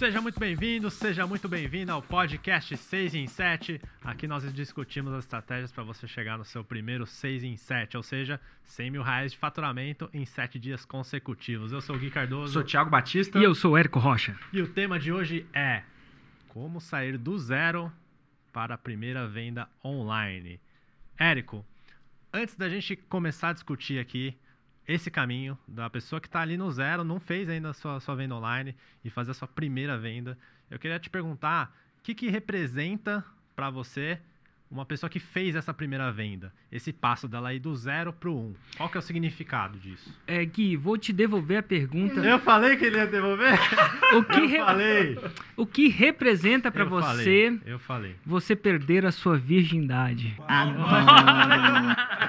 Seja muito bem-vindo, seja muito bem-vindo ao podcast 6 em 7. Aqui nós discutimos as estratégias para você chegar no seu primeiro 6 em 7, ou seja, 100 mil reais de faturamento em 7 dias consecutivos. Eu sou o Gui Cardoso. Sou o Thiago Batista. E eu sou o Érico Rocha. E o tema de hoje é como sair do zero para a primeira venda online. Érico, antes da gente começar a discutir aqui esse caminho da pessoa que está ali no zero, não fez ainda a sua, sua venda online e fazer a sua primeira venda, eu queria te perguntar o que, que representa para você uma pessoa que fez essa primeira venda, esse passo dela ir do zero pro um. Qual que é o significado disso? É, Gui, vou te devolver a pergunta. Eu falei que ele ia devolver? O que, eu re... falei. o que representa para você falei, Eu falei. você perder a sua virgindade? Aí eu...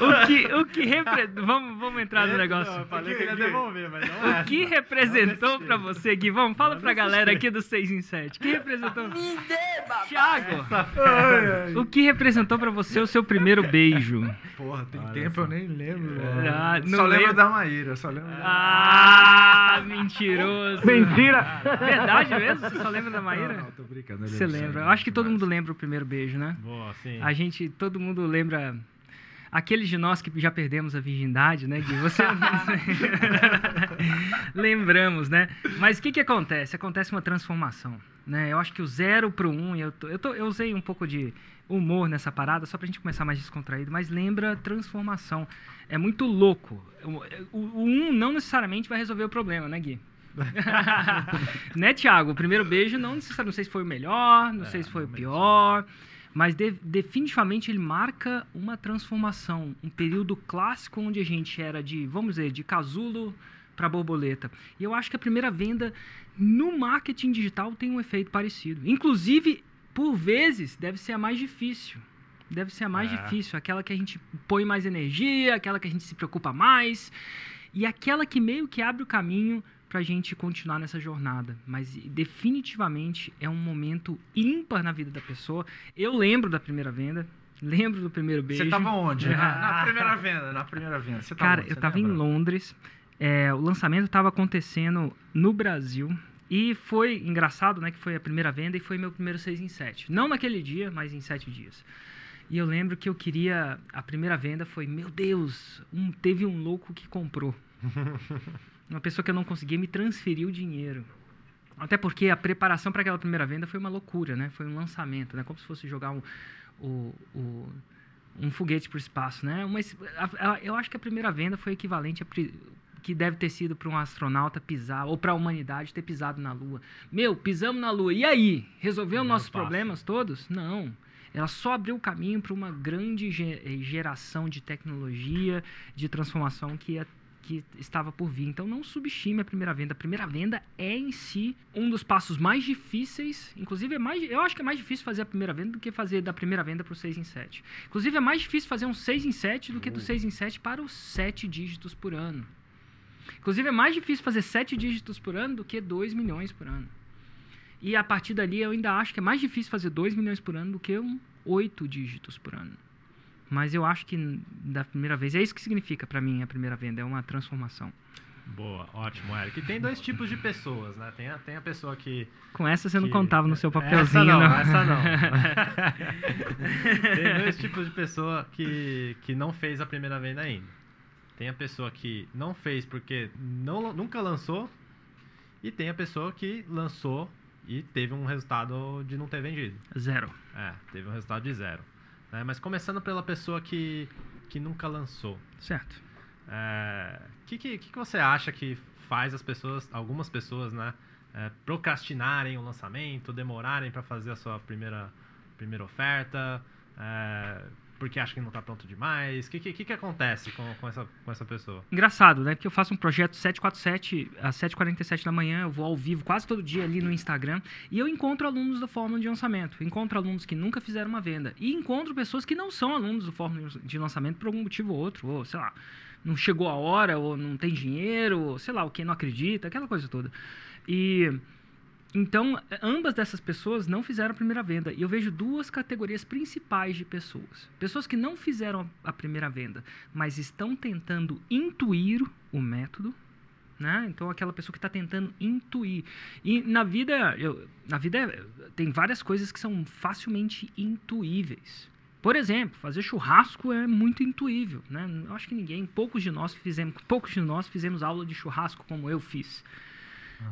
O que, o que repre... vamos, vamos entrar no Não, negócio. eu falei que ele ia devolver, mas não é O que essa. representou Não pra desse você, Gui? Vamos, fala Não pra desse galera aqui do 6 em 7. O que representou? Thiago, Ai, o que representou pra você o seu primeiro beijo? Porra, tem Olha tempo, só. eu nem lembro. Ah, velho. não só lembro lembro. da Maíra, só lembro da Ah, mentiroso. Mentira. Verdade mesmo? Você só lembra da Não, Maíra? não, tô brincando. Você lembra? Eu acho que todo mundo lembra o primeiro beijo, né? Boa, sim. A gente, todo mundo lembra. Aqueles de nós que já perdemos a virgindade, né, Gui? Você. Lembramos, né? Mas o que, que acontece? Acontece uma transformação. Né? Eu acho que o zero pro um, e eu, tô- eu, tô- eu usei um pouco de humor nessa parada, só pra gente começar mais descontraído, mas lembra transformação. É muito louco. O, o, o um não necessariamente vai resolver o problema, né, Gui? né, Thiago? O primeiro beijo não necessariamente, não sei se foi o melhor, não É, sei se foi o não pior, mas de- definitivamente ele marca uma transformação, um período clássico onde a gente era de, vamos dizer, de casulo para borboleta. E eu acho que a primeira venda no marketing digital tem um efeito parecido. Inclusive, por vezes, deve ser a mais difícil. Deve ser a mais É. difícil, aquela que a gente põe mais energia, aquela que a gente se preocupa mais, e aquela que meio que abre o caminho para a gente continuar nessa jornada. Mas definitivamente é um momento ímpar na vida da pessoa. Eu lembro da primeira venda, lembro do primeiro beijo. Você tava onde? Na, Ah. na primeira venda, na primeira venda. Tava Cara, onde? eu Você tava em? Londres. é, o lançamento estava acontecendo no Brasil. E foi engraçado, né? Que foi a primeira venda e foi meu primeiro 6 em 7. Não naquele dia, mas em 7 dias. E eu lembro que eu queria. A primeira venda foi: Meu Deus, um- teve um louco que comprou. Uma pessoa que eu não conseguia me transferir o dinheiro. Até porque a preparação para aquela primeira venda foi uma loucura, né? Foi um lançamento, né? Como se fosse jogar um, o- um foguete para o espaço, né? Mas a- a- eu acho que a primeira venda foi equivalente a que deve ter sido para um astronauta pisar ou para a humanidade ter pisado na Lua. Meu, pisamos na Lua. E aí? Resolveu nossos passo. problemas todos? Não. Ela só abriu o caminho para uma grande ge- geração de tecnologia, de transformação que ia que estava por vir. Então não subestime a primeira venda. A primeira venda é em si um dos passos mais difíceis. Inclusive, é mais, eu acho que é mais difícil fazer a primeira venda do que fazer da primeira venda para o 6 em 7. Inclusive, é mais difícil fazer um 6 em 7 do que do 6 em 7 para os 7 dígitos por ano. Inclusive, é mais difícil fazer 7 dígitos por ano do que 2 milhões por ano. E a partir dali, eu ainda acho que é mais difícil fazer 2 milhões por ano do que um 8 dígitos por ano. Mas eu acho que da primeira vez, é isso que significa para mim a primeira venda, é uma transformação. Boa, ótimo, Eric. E tem dois tipos de pessoas, né? Tem a, tem a pessoa que. Com essa você não que- contava no seu Essa papelzinho, não, não. essa não. tem dois tipos de pessoa que, que não fez a primeira venda ainda. Tem a pessoa que não fez porque não, nunca lançou. E tem a pessoa que lançou e teve um resultado de não ter vendido. Zero. É, teve um resultado de zero. Né? Mas começando pela pessoa que, que nunca lançou. Certo. O que, que, que você acha que faz as pessoas, algumas pessoas, né, é, procrastinarem o lançamento, demorarem para fazer a sua primeira, primeira oferta, é, porque acham que não está pronto demais? O que, que, que acontece com, com, essa, com essa pessoa? Engraçado, né? Porque eu faço um projeto 747 às 7h47 da manhã, eu vou ao vivo quase todo dia ali no Instagram, e eu encontro alunos da Fórmula de Lançamento, encontro alunos que nunca fizeram uma venda, e encontro pessoas que não são alunos do Fórmula de Lançamento por algum motivo ou outro, ou sei lá, não chegou a hora, ou não tem dinheiro, ou sei lá, o que não acredita, aquela coisa toda. E então, ambas dessas pessoas não fizeram a primeira venda. E eu vejo duas categorias principais de pessoas. Pessoas que não fizeram a primeira venda, mas estão tentando intuir o método, né? Então aquela pessoa que está tentando intuir. E na vida, eu, na vida tem várias coisas que são facilmente intuíveis. Por exemplo, fazer churrasco é muito intuível, né? Eu acho que ninguém, poucos de nós fizemos, poucos de nós fizemos aula de churrasco como eu fiz.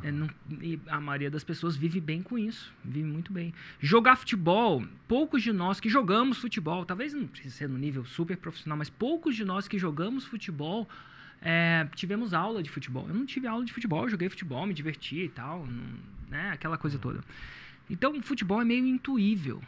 É, não- e a maioria das pessoas vive bem com isso, vive muito bem. Jogar futebol, poucos de nós que jogamos futebol, talvez não precise ser no nível super profissional, mas poucos de nós que jogamos futebol é, tivemos aula de futebol. Eu não tive aula de futebol, eu joguei futebol, me diverti e tal, não- né, aquela coisa toda. Então, o futebol é meio intuível.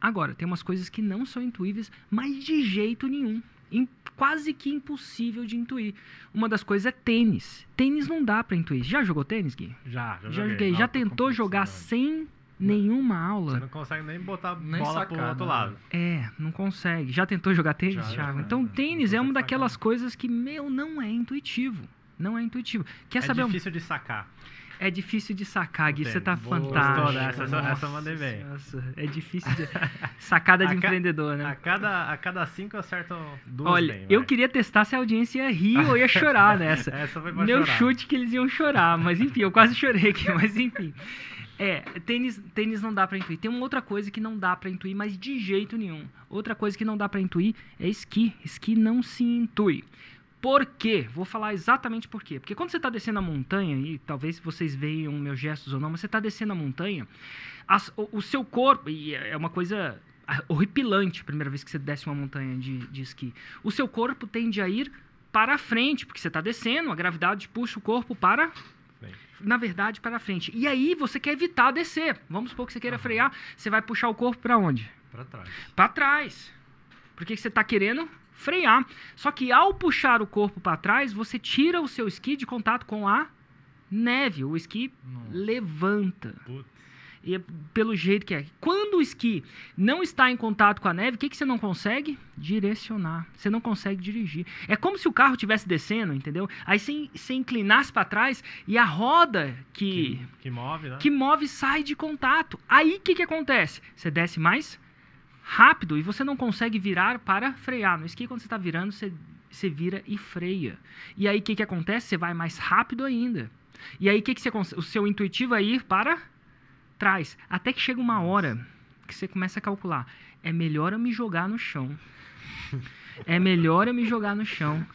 Agora, tem umas coisas que não são intuíveis, mas de jeito nenhum. Im- quase que impossível de intuir. Uma das coisas é tênis. Tênis não dá pra intuir. Já jogou tênis, Gui? Já, já, Já joguei. Já Alta tentou jogar sem nenhuma Você aula? não consegue nem botar Nem bola pro sacar, outro né? lado. É, não consegue. Já tentou jogar tênis, Já, já, Thiago? já. Então, tênis é uma daquelas sacar. coisas que, meu, não é intuitivo. Não é intuitivo. Quer é saber? um- difícil de sacar. É difícil de sacar, Gui. Você tá fantástico. Essa- essa eu mandei bem. Nossa, é difícil de... Sacada de A ca- empreendedor, né? A cada, a cada cinco eu acerto duas Olha, bem, eu queria testar se a audiência ia rir ou ia chorar nessa. Essa foi pra Meu chorar. chute que eles iam chorar, mas enfim, eu quase chorei aqui, mas enfim. É, tênis, tênis não dá pra intuir. Tem uma outra coisa que não dá pra intuir, mas de jeito nenhum. Outra coisa que não dá pra intuir é esqui. Esqui não se intui. Por quê? Vou falar exatamente por quê. Porque quando você está descendo a montanha, e talvez vocês vejam meus gestos ou não, mas você está descendo a montanha, as- o, o seu corpo, e é uma coisa horripilante a primeira vez que você desce uma montanha de, de esqui, o seu corpo tende a ir para frente, porque você está descendo, a gravidade puxa o corpo para na verdade, para frente. E aí você quer evitar descer. Vamos supor que você queira frear, você vai puxar o corpo para onde? Pra trás. Para trás. Porque você está querendo frear. Só que ao puxar o corpo para trás, você tira o seu esqui de contato com a neve. O esqui Nossa. levanta. putz. E é pelo jeito que é. Quando o esqui não está em contato com a neve, o que, que você não consegue? Direcionar. Você não consegue dirigir. É como se o carro estivesse descendo, entendeu? Aí você, você inclinasse para trás e a roda que, Que, que move, né? que move sai de contato. Aí o que, que acontece? Você desce mais rápido e você não consegue virar para frear. No esqui, quando você está virando, você, você vira e freia. E aí o que, que acontece? Você vai mais rápido ainda. E aí o que, que você o seu intuitivo é ir para trás. Até que chega uma hora que você começa a calcular. É melhor eu me jogar no chão. É melhor eu me jogar no chão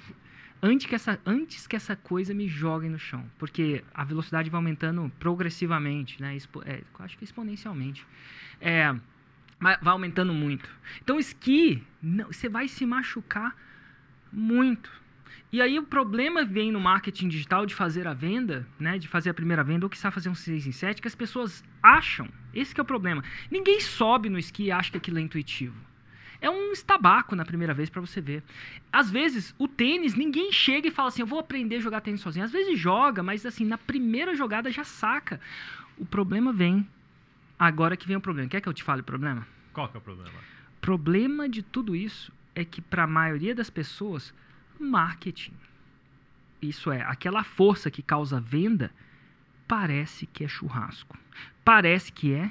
antes que essa, antes que essa coisa me jogue no chão. Porque a velocidade vai aumentando progressivamente, né? Expo, é, eu acho que exponencialmente. É, vai aumentando muito. Então, esqui, não, você vai se machucar muito. E aí o problema vem no marketing digital de fazer a venda, né, de fazer a primeira venda, ou que sabe fazer um 6 em 7, que as pessoas acham, esse é o problema. Ninguém sobe no esqui e acha que aquilo é intuitivo. É um estabaco na primeira vez para você ver. Às vezes, o tênis, ninguém chega e fala assim, eu vou aprender a jogar tênis sozinho. Às vezes joga, mas assim, na primeira jogada já saca. O problema vem, agora que vem o problema. Quer que eu te fale o problema? Qual que é o problema? problema de tudo isso é que para a maioria das pessoas, marketing, isso é, aquela força que causa venda, parece que é churrasco. Parece que é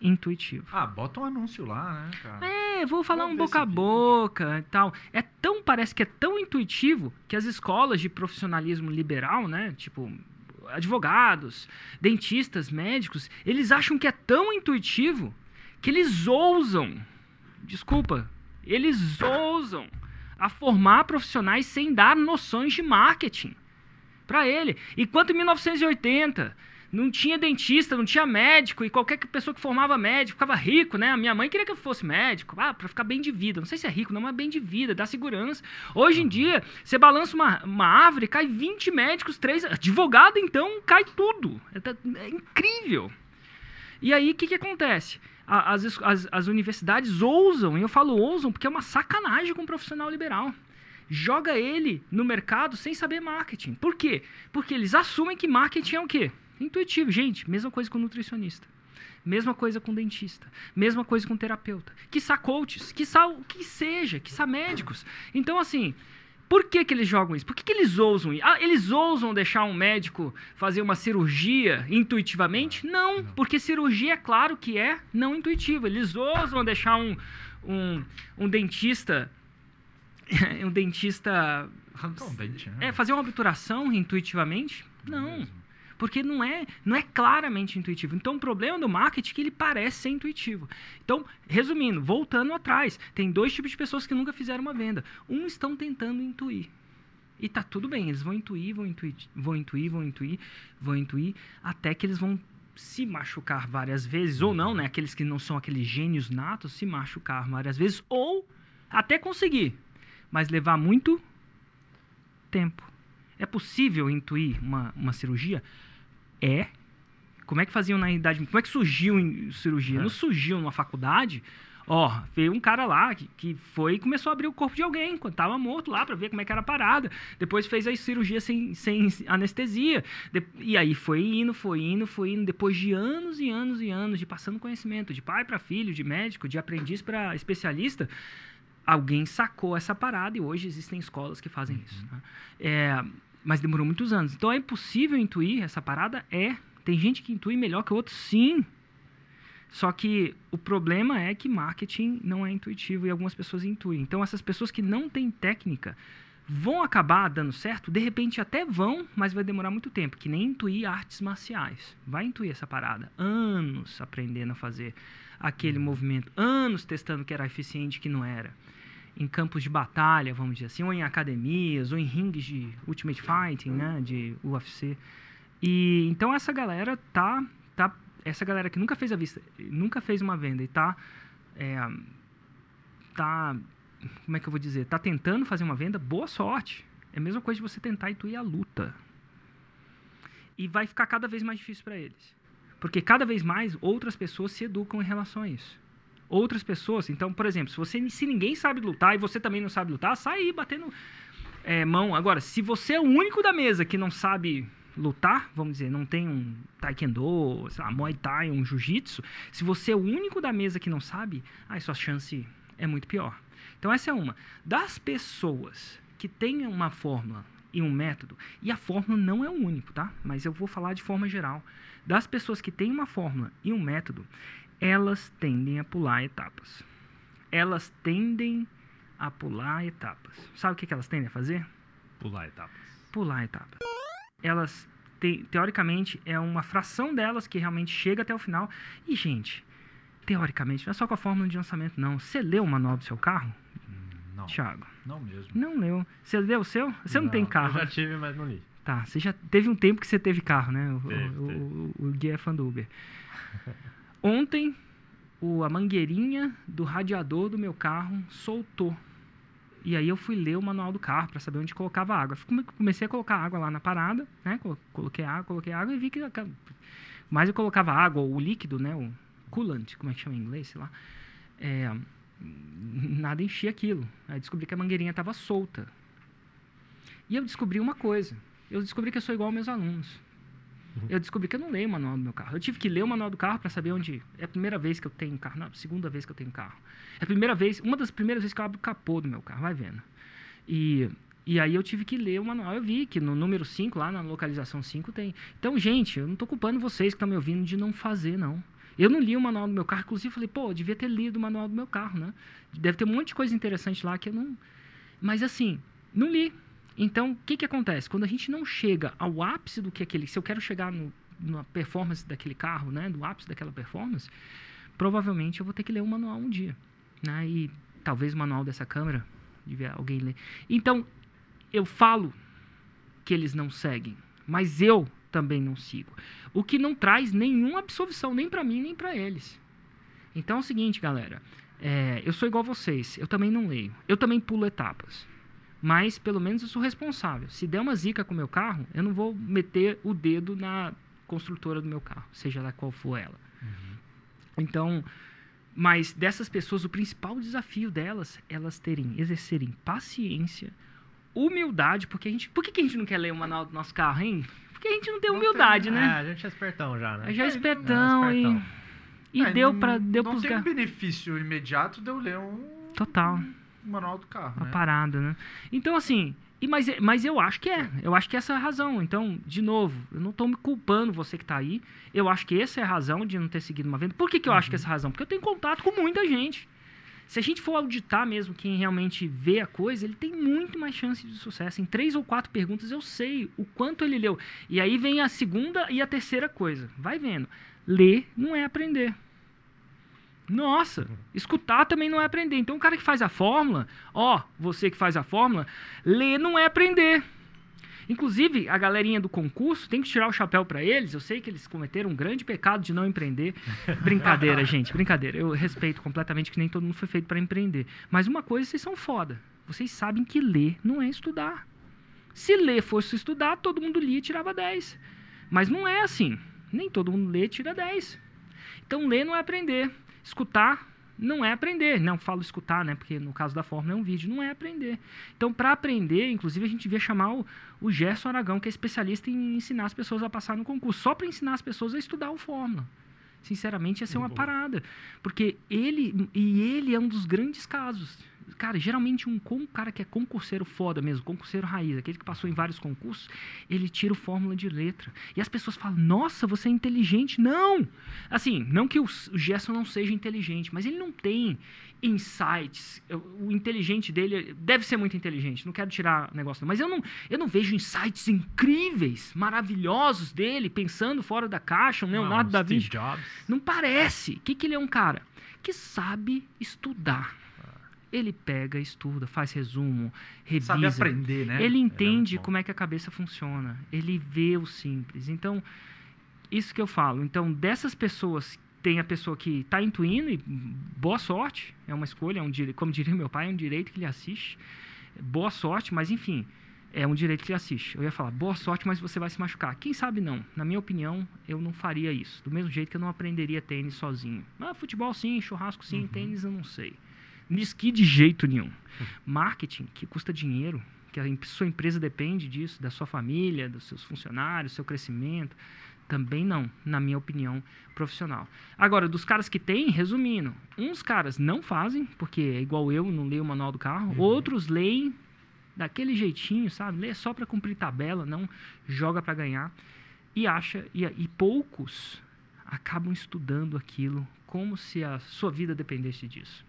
intuitivo. Ah, bota um anúncio lá, né, cara? É, vou falar Vou um boca a vídeo. boca e tal. É tão, parece que é tão intuitivo que as escolas de profissionalismo liberal, né, tipo advogados, dentistas, médicos, eles acham que é tão intuitivo que eles ousam, desculpa, eles ousam a formar profissionais sem dar noções de marketing para ele. Enquanto em 1980 não tinha dentista, não tinha médico, e qualquer que- pessoa que formava médico ficava rico, né? A minha mãe queria que eu fosse médico, ah, para ficar bem de vida. Não sei se é rico, não, mas bem de vida, dá segurança. Hoje em dia, você balança uma, uma árvore, cai 20 médicos, três. Advogado, então, cai tudo. É, tá- é incrível. E aí, o que, que acontece? As, as, as universidades ousam, e eu falo ousam porque é uma sacanagem com o profissional liberal. Joga ele no mercado sem saber marketing. Por quê? Porque eles assumem que marketing é o quê? Intuitivo. Gente, mesma coisa com nutricionista. Mesma coisa com dentista. Mesma coisa com terapeuta. Quiçá coaches. Quiçá o que seja. Quiçá médicos. Então, assim, por que, que eles jogam isso? Por que, que eles ousam? Ah, eles ousam deixar um médico fazer uma cirurgia intuitivamente? Não, porque cirurgia, é claro que é não intuitiva. Eles ousam deixar um, um, um dentista um dentista um dente, né? é, fazer uma obturação intuitivamente? Não. Porque não é, não é claramente intuitivo. Então, o problema do marketing é que ele parece ser intuitivo. Então, resumindo, voltando atrás, tem dois tipos de pessoas que nunca fizeram uma venda. Um estão tentando intuir. E tá tudo bem, eles vão intuir, vão intuir, vão intuir, vão intuir, vão intuir, até que eles vão se machucar várias vezes, ou não, né? Aqueles que não são aqueles gênios natos, se machucar várias vezes, ou até conseguir, mas levar muito tempo. É possível intuir uma, uma cirurgia? É. Como é que faziam na idade? Como é que surgiu em cirurgia? É. Não surgiu numa faculdade. Ó, veio um cara lá que, que foi e começou a abrir o corpo de alguém quando tava morto lá pra ver como é que era a parada. Depois fez a cirurgia sem, sem anestesia. De- e aí foi indo, foi indo, foi indo. Depois de anos e anos e anos de passando conhecimento de pai para filho, de médico, de aprendiz para especialista, alguém sacou essa parada e hoje existem escolas que fazem isso. né? É, mas demorou muitos anos. Então é impossível intuir essa parada? É. Tem gente que intui melhor que outros? Sim. Só que o problema é que marketing não é intuitivo e algumas pessoas intuem. Então essas pessoas que não têm técnica vão acabar dando certo, de repente até vão, mas vai demorar muito tempo, que nem intuir artes marciais. Vai intuir essa parada. Anos aprendendo a fazer aquele movimento, anos testando que era eficiente que não era. Em campos de batalha, vamos dizer assim, ou em academias, ou em rings de Ultimate Fighting, né, de UFC. E então essa galera tá tá essa galera que nunca fez a vista, nunca fez uma venda e tá é, tá como é que eu vou dizer, tá tentando fazer uma venda, boa sorte. É a mesma coisa de você tentar intuir a luta. E vai ficar cada vez mais difícil para eles. Porque cada vez mais outras pessoas se educam em relação a isso. Outras pessoas, então, por exemplo, se você se ninguém sabe lutar e você também não sabe lutar, sai batendo é, mão. Agora, se você é o único da mesa que não sabe lutar, vamos dizer, não tem um taekwondo, sei lá, muay thai, um jiu-jitsu, se você é o único da mesa que não sabe, aí sua chance é muito pior. Então essa é uma. Das pessoas que têm uma fórmula e um método, e a fórmula não é o único, tá? Mas eu vou falar de forma geral. Das pessoas que têm uma fórmula e um método, elas tendem a pular etapas. Elas tendem a pular etapas. Sabe o que elas tendem a fazer? Pular etapas. pular etapas. Elas, te- teoricamente, é uma fração delas que realmente chega até o final. E, gente, teoricamente, não é só com a fórmula de lançamento, não. Você leu o manual do seu carro, Não, Thiago? não mesmo. Não leu. Você leu o seu? Você não, tem Não, carro. Eu já tive, mas não li. Tá, você já teve um tempo que você teve carro, né? O, Teve, o, teve. o, o Gui é fã do Uber. Ontem, o, a mangueirinha do radiador do meu carro soltou. E aí eu fui ler o manual do carro para saber onde colocava água. Come- Comecei a colocar água lá na parada, né? Colo- Coloquei água, coloquei água e vi que... Mas eu colocava água, o líquido, né? O coolant, como é que chama em inglês, sei lá. É, nada enchia aquilo. Aí descobri que a mangueirinha estava solta. E eu descobri uma coisa. Eu descobri que eu sou igual aos meus alunos. Eu descobri que eu não leio o manual do meu carro. Eu tive que ler o manual do carro para saber onde. É a primeira vez que eu tenho carro. Não, segunda vez que eu tenho carro. É a primeira vez, uma das primeiras vezes que eu abro o capô do meu carro, vai vendo. E, e aí eu tive que ler o manual. Eu vi que no número 5, lá na localização 5, tem. Então, gente, eu não tô culpando vocês que estão me ouvindo de não fazer, não. Eu não li o manual do meu carro, inclusive falei, pô, eu devia ter lido o manual do meu carro, né? Deve ter um monte de coisa interessante lá que eu não. Mas assim, não li. Então, o que, que acontece? Quando a gente não chega ao ápice do que aquele. Se eu quero chegar no, na performance daquele carro, né? Do ápice daquela performance, provavelmente eu vou ter que ler o manual um dia. Né? E talvez o manual dessa câmera, devia alguém ler. Então, eu falo que eles não seguem, mas eu também não sigo. O que não traz nenhuma absolvição, nem para mim, nem para eles. Então é o seguinte, galera. é, eu sou igual a vocês, eu também não leio. Eu também pulo etapas. Mas pelo menos eu sou responsável. Se der uma zica com o meu carro, eu não vou meter o dedo na construtora do meu carro, seja lá qual for ela. Então, mas dessas pessoas, o principal desafio delas, elas terem, exercerem paciência, humildade, porque a gente, por que, que a gente não quer ler o manual do nosso carro, hein? Porque a gente não tem Não humildade, tem, né? É, a gente é espertão já, né? É, já é É, espertão é, e, espertão. e É, deu para deu Não tem um gar- benefício imediato de eu ler um Total. Manual do carro, uma né? parada, né? Então, assim, e, mas, mas eu acho que é. Eu acho que essa é a razão. Então, de novo, eu não estou me culpando você que está aí. Eu acho que essa é a razão de não ter seguido uma venda. Por que, que eu acho que essa é a razão? Porque eu tenho contato com muita gente. Se a gente for auditar mesmo quem realmente vê a coisa, ele tem muito mais chance de sucesso. Em três ou quatro perguntas eu sei o quanto ele leu. E aí vem a segunda e a terceira coisa. Vai vendo. Ler não é aprender. Nossa, escutar também não é aprender. Então o cara que faz a fórmula, ó, você que faz a fórmula, ler não é aprender. Inclusive, a galerinha do concurso tem que tirar o chapéu para eles. Eu sei que eles cometeram um grande pecado de não empreender. Brincadeira, gente, brincadeira. Eu respeito completamente que nem todo mundo foi feito para empreender. Mas uma coisa, vocês são foda. Vocês sabem que ler não é estudar. Se ler fosse estudar, todo mundo lia e tirava 10. Mas não é assim. Nem todo mundo lê e tira 10. Então, ler não é aprender. Escutar não é aprender. Não falo escutar, né? Porque no caso da fórmula é um vídeo, não é aprender. Então, para aprender, inclusive, a gente devia chamar o, o Gerson Aragão, que é especialista em ensinar as pessoas a passar no concurso, só para ensinar as pessoas a estudar o fórmula. Sinceramente, ia ser uma parada. Porque ele, e ele é um dos grandes casos. Cara, geralmente um, um cara que é concurseiro foda mesmo, concurseiro raiz, aquele que passou em vários concursos, ele tira o fórmula de letra. E as pessoas falam, nossa, você é inteligente. Não! Assim, não que o, Gerson não seja inteligente, mas ele não tem insights. O inteligente dele deve ser muito inteligente, não quero tirar negócio, não. mas eu não, eu não vejo insights incríveis, maravilhosos dele, pensando fora da caixa, um Leonardo Não, da Vinci. Jobs. Não parece. O que, que ele é um cara? Que sabe estudar. Ele pega, estuda, faz resumo, revisa. Sabe aprender, né? Ele é entende bom. como é que a cabeça funciona. Ele vê o simples. Então, isso que eu falo. Então, dessas pessoas, tem a pessoa que está intuindo e boa sorte. É uma escolha, é um dire... como diria meu pai, é um direito que ele assiste. Boa sorte, mas enfim, é um direito que ele assiste. Eu ia falar, boa sorte, mas você vai se machucar. Quem sabe não. Na minha opinião, eu não faria isso. Do mesmo jeito que eu não aprenderia tênis sozinho. Ah, futebol sim, churrasco sim, tênis eu não sei. Esqui de jeito nenhum. Marketing, que custa dinheiro, que a sua empresa depende disso, da sua família, dos seus funcionários, seu crescimento. Também não, na minha opinião profissional. Agora, dos caras que têm, resumindo, uns caras não fazem, porque é igual eu, não leio o manual do carro, outros leem daquele jeitinho, sabe? Lê só para cumprir tabela, não joga para ganhar. E acha, e, e poucos acabam estudando aquilo como se a sua vida dependesse disso.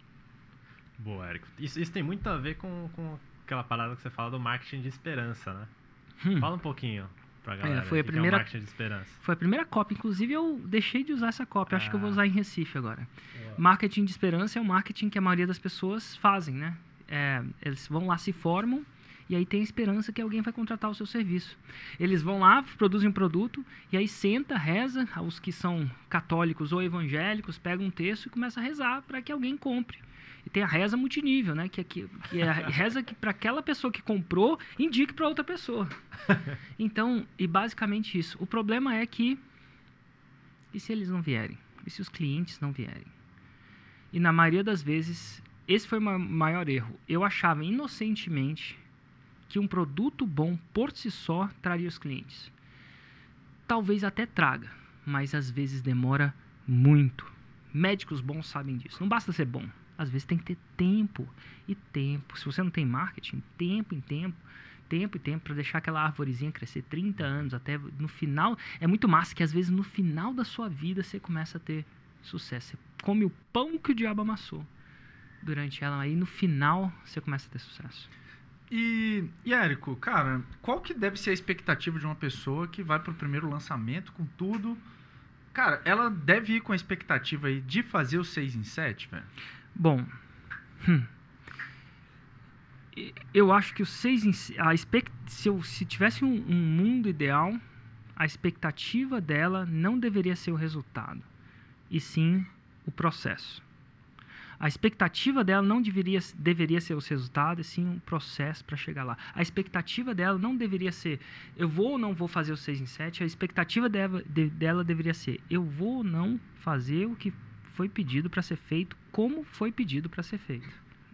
Boa, Érico. Isso, isso tem muito a ver com, com aquela parada que você fala do marketing de esperança, né? Hum. Fala um pouquinho pra galera. foi a que primeira- É marketing de esperança. Foi a primeira cópia, inclusive eu deixei de usar essa cópia, acho que eu vou Ah. usar em Recife agora. Marketing de esperança é o marketing que a maioria das pessoas fazem, né? É, eles vão lá, se formam e aí tem a esperança que alguém vai contratar o seu serviço. Eles vão lá, produzem um produto e aí senta, reza, os que são católicos ou evangélicos pegam um texto e começa a rezar para que alguém compre. E tem a reza multinível, né? Que, é que, que é a reza que para aquela pessoa que comprou indique para outra pessoa. Então, e basicamente isso. O problema é que e se eles não vierem? E se os clientes não vierem? E na maioria das vezes, esse foi o ma- maior erro. Eu achava inocentemente que um produto bom por si só traria os clientes. Talvez até traga, mas às vezes demora muito. Médicos bons sabem disso. Não basta ser bom. Às vezes tem que ter tempo e tempo. Se você não tem marketing, tempo em tempo, tempo e tempo para deixar aquela árvorezinha crescer 30 anos até no final. É muito massa que às vezes no final da sua vida você começa a ter sucesso. Você come o pão que o diabo amassou durante ela aí no final você começa a ter sucesso. E, e Érico, cara, qual que deve ser a expectativa de uma pessoa que vai pro primeiro lançamento com tudo? Cara, ela deve ir com a expectativa aí de fazer o 6 em 7, velho? Bom, hum, eu acho que o 6 em si- a expect, se, eu, se tivesse um, um mundo ideal, a expectativa dela não deveria ser o resultado, e sim o processo. A expectativa dela não deveria, deveria ser os resultados, sim um processo para chegar lá. A expectativa dela não deveria ser eu vou ou não vou fazer o 6 em 7, a expectativa dela, de- dela deveria ser eu vou ou não fazer o que foi pedido para ser feito, como foi pedido para ser feito.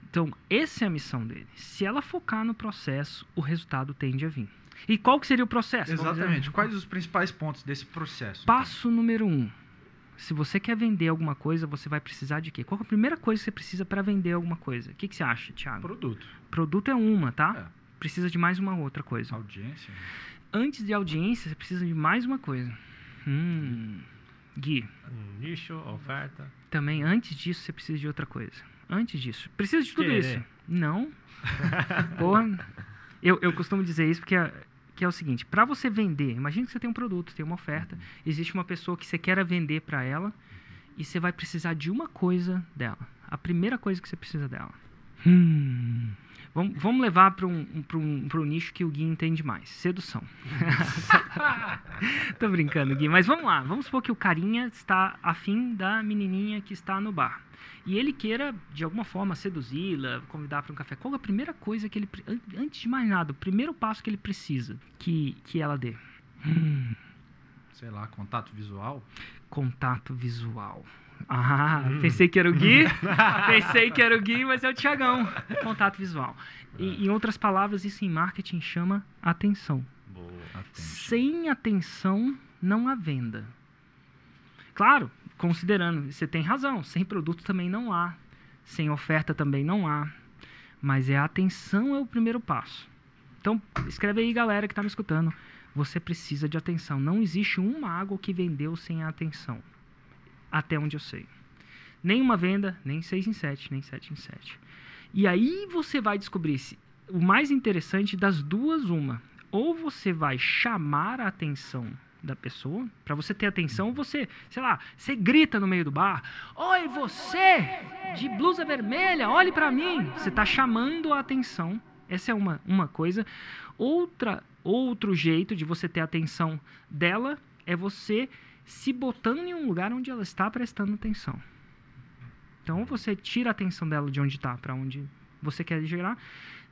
Então, essa é a missão dele. Se ela focar no processo, o resultado tende a vir. E qual que seria o processo? Exatamente. Quais os principais pontos desse processo? Passo número um. Se você quer vender alguma coisa, você vai precisar de quê? Qual é a primeira coisa que você precisa para vender alguma coisa? O que, que você acha, Thiago? Produto. Produto é uma, tá? É. Precisa de mais uma outra coisa. Audiência. Antes de audiência, você precisa de mais uma coisa. Hum. Gui, Um nicho, oferta. Também antes disso você precisa de outra coisa. Antes disso. Precisa de tudo Querer. isso. Não. Porra. Eu, eu costumo dizer isso porque é, que é o seguinte: para você vender, imagine que você tem um produto, tem uma oferta, existe uma pessoa que você quer vender para ela e você vai precisar de uma coisa dela. A primeira coisa que você precisa dela. Hum. Vamos, vamos levar para um, um, um, um nicho que o Gui entende mais: sedução. Tô brincando, Gui, mas vamos lá. Vamos supor que o carinha está afim da menininha que está no bar. E ele queira, de alguma forma, seduzi-la, convidar para um café. Qual é a primeira coisa que ele. Antes de mais nada, o primeiro passo que ele precisa que, que ela dê? Hum, Sei lá, contato visual. contato visual. Ah, pensei que era o Gui. pensei que era o Gui, mas é o Tiagão. Contato visual. E, em outras palavras, isso em marketing chama atenção. Boa. Sem atenção, não há venda. Claro, considerando, você tem razão, sem produto também não há, sem oferta também não há, mas é a atenção é o primeiro passo. Então, escreve aí, galera que está me escutando, você precisa de atenção. Não existe uma água que vendeu sem a atenção, até onde eu sei. Nem uma venda, nem 6 em 7, nem 7 em 7. E aí você vai descobrir se o mais interessante das duas, uma. Ou você vai chamar a atenção da pessoa, para você ter atenção, você, sei lá, você grita no meio do bar: "Oi, você de blusa vermelha, olhe para mim". Você está chamando a atenção. Essa é uma, uma coisa. Outra outro jeito de você ter atenção dela é você se botando em um lugar onde ela está prestando atenção. Então você tira a atenção dela de onde está para onde você quer gerar.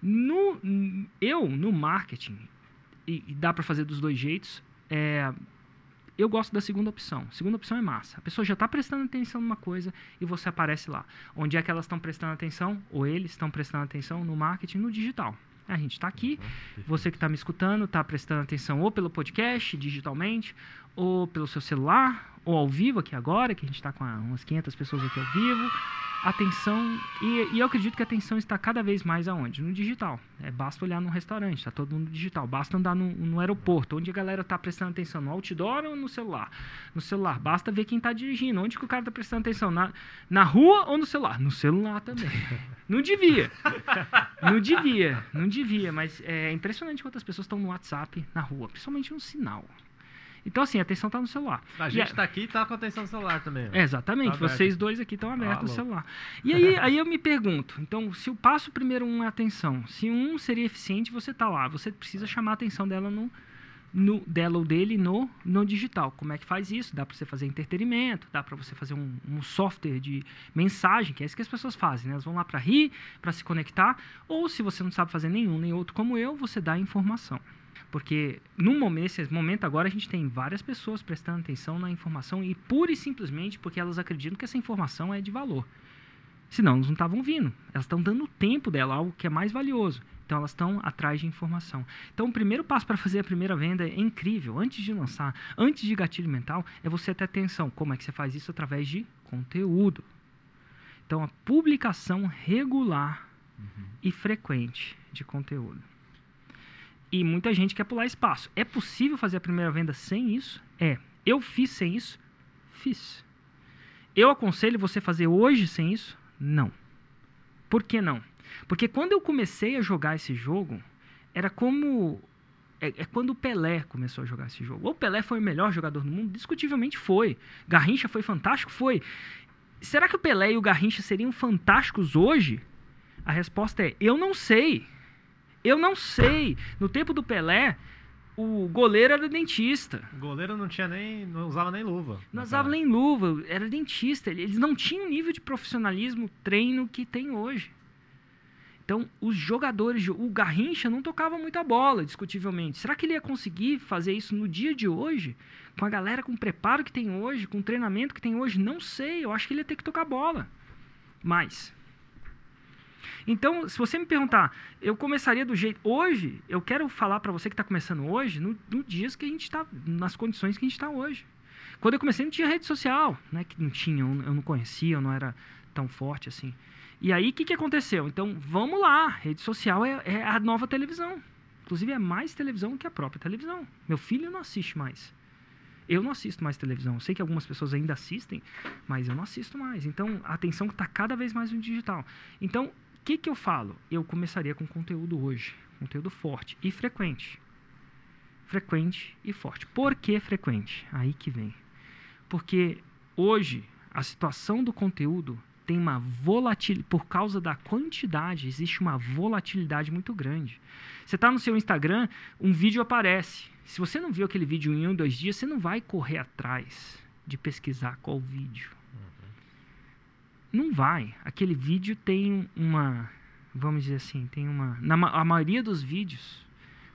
No, eu, no marketing, e, e dá para fazer dos dois jeitos, é, eu gosto da segunda opção. A segunda opção é massa. A pessoa já está prestando atenção numa coisa e você aparece lá. Onde é que elas estão prestando atenção? Ou eles estão prestando atenção no marketing, no digital. A gente está aqui, você que está me escutando, está prestando atenção ou pelo podcast, digitalmente, ou pelo seu celular, ou ao vivo aqui agora, que a gente está com umas 500 pessoas aqui ao vivo. Atenção, e, e eu acredito que a atenção está cada vez mais aonde? No digital. É, basta olhar num restaurante, está todo mundo digital. Basta andar no, no aeroporto, onde a galera está prestando atenção, no outdoor ou no celular? No celular, basta ver quem está dirigindo, onde que o cara está prestando atenção, na, na rua ou no celular? No celular também. Não devia. Não devia, não devia, mas é impressionante quantas pessoas estão no WhatsApp na rua, principalmente no sinal. Então, assim, a atenção está no celular. A gente tá aqui e tá com atenção no celular também. É, exatamente, Tá vocês dois aqui estão abertos no louco. celular. E aí, aí eu me pergunto, então, se eu passo primeiro um é atenção, se um seria eficiente, você tá lá, você precisa chamar a atenção dela no, no dela ou dele no, no digital. Como é que faz isso? Dá para você fazer entretenimento, dá para você fazer um, um software de mensagem, que é isso que as pessoas fazem, né? Elas vão lá para rir, para se conectar, ou se você não sabe fazer nenhum nem outro como eu, você dá informação. Porque no momento, nesse momento agora a gente tem várias pessoas prestando atenção na informação e pura e simplesmente porque elas acreditam que essa informação é de valor. Senão elas não estavam vindo. Elas estão dando o tempo dela, algo que é mais valioso. Então elas estão atrás de informação. Então o primeiro passo para fazer a primeira venda é incrível. Antes de lançar, antes de gatilho mental, é você ter atenção. Como é que você faz isso? Através de conteúdo. Então a publicação regular e frequente de conteúdo. E muita gente quer pular espaço. É possível fazer a primeira venda sem isso? É. Eu fiz sem isso? Fiz. Eu aconselho você fazer hoje sem isso? Não. Por que não? Porque quando eu comecei a jogar esse jogo, era como. É, é quando o Pelé começou a jogar esse jogo. O Pelé foi o melhor jogador do mundo? Discutivelmente foi. Garrincha foi fantástico? Foi. Será que o Pelé e o Garrincha seriam fantásticos hoje? A resposta é: eu não sei. Eu não sei. No tempo do Pelé, o goleiro era dentista. O goleiro não tinha nem. não usava nem luva. Não usava nem luva, era dentista. Eles não tinham o nível de profissionalismo, treino que tem hoje. Então, os jogadores, o Garrincha não tocava muita bola, discutivelmente. Será que ele ia conseguir fazer isso no dia de hoje? Com a galera, com o preparo que tem hoje, com o treinamento que tem hoje? Não sei, eu acho que ele ia ter que tocar bola. Mas. Então, se você me perguntar, eu começaria do jeito. Hoje, eu quero falar para você que está começando hoje, no, no dias que a gente está, nas condições que a gente está hoje. Quando eu comecei, não tinha rede social, né? Que não tinha, eu não conhecia, eu não era tão forte assim. E aí, o que, que aconteceu? Então, vamos lá, rede social é, é a nova televisão. Inclusive, é mais televisão que a própria televisão. Meu filho não assiste mais. Eu não assisto mais televisão. Eu sei que algumas pessoas ainda assistem, mas eu não assisto mais. Então, a atenção está cada vez mais no digital. Então, que, que eu falo? Eu começaria com conteúdo hoje. Conteúdo forte e frequente. Frequente e forte. Por que frequente? Aí que vem. Porque hoje, a situação do conteúdo tem uma volatilidade, por causa da quantidade, existe uma volatilidade muito grande. Você está no seu Instagram, um vídeo aparece. Se você não viu aquele vídeo em um, dois dias, você não vai correr atrás de pesquisar qual vídeo. Não vai. Aquele vídeo tem uma, vamos dizer assim, tem uma, na a maioria dos vídeos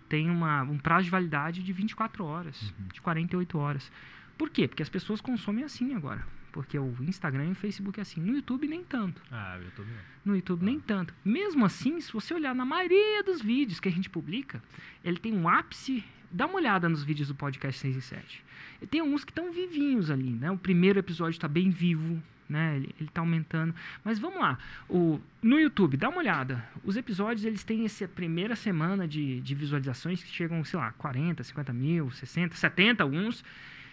tem uma, um prazo de validade de 24 horas, uhum. de 48 horas. Por quê? Porque as pessoas consomem assim agora. Porque o Instagram e o Facebook é assim. No YouTube, nem tanto. Ah, o YouTube não. No YouTube, ah. nem tanto. Mesmo assim, se você olhar na maioria dos vídeos que a gente publica, ele tem um ápice. Dá uma olhada nos vídeos do podcast 6 e 7. E tem uns que estão vivinhos ali, né? O primeiro episódio está bem vivo, né? Ele, está aumentando. Mas vamos lá. O, no YouTube, dá uma olhada. Os episódios, eles têm essa primeira semana de, de visualizações que chegam, sei lá, 40, 50 mil, 60, 70 alguns.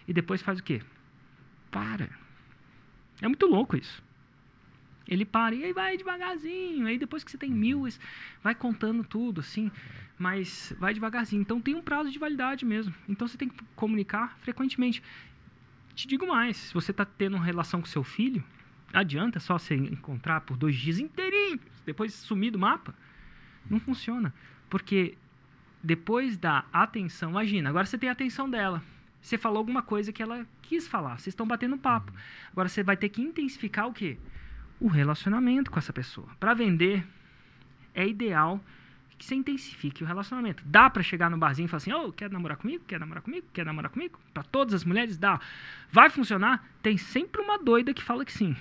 E depois faz o quê? Para é muito louco isso. Ele para e aí vai devagarzinho. Aí depois que você tem mil, vai contando tudo, assim. Mas vai devagarzinho. Então tem um prazo de validade mesmo. Então você tem que comunicar frequentemente. Te digo mais: se você está tendo uma relação com seu filho, adianta só você encontrar por dois dias inteirinhos, depois sumir do mapa. Não funciona. Porque depois da atenção, imagina, agora você tem a atenção dela. Você falou alguma coisa que ela quis falar. Vocês estão batendo papo. Uhum. Agora você vai ter que intensificar o quê? O relacionamento com essa pessoa. Para vender, é ideal que você intensifique o relacionamento. Dá para chegar no barzinho e falar assim: "Oh, quer namorar comigo? Quer namorar comigo? Quer namorar comigo?" Para todas as mulheres dá. Vai funcionar? Tem sempre uma doida que fala que sim.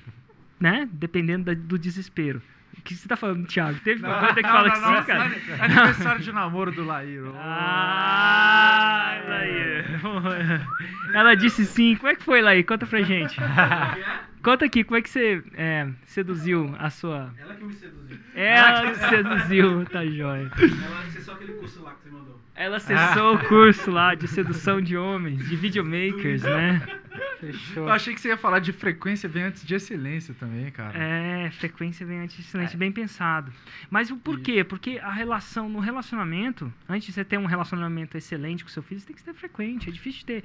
né? Dependendo da, do desespero. O que você tá falando, Thiago? Teve uma coisa que não, fala não, que não, sim, cara? Aniversário de namoro do Laíro. Ah, Laíro. Ela disse sim. Como é que foi, Laíro? Conta pra gente. Conta aqui, como é que você é, seduziu a sua... Ela que me seduziu. Ela que seduziu, tá jóia. Ela acessou aquele curso lá que você mandou. Ela acessou o curso lá de sedução de homens, de videomakers, né? Fechou. Eu achei que você ia falar de frequência vem antes de excelência também, cara. É, frequência vem antes de excelência, é. bem pensado. Mas o por quê? Porque a relação, no relacionamento, antes de você ter um relacionamento excelente com seu filho, você tem que ser frequente. É difícil de ter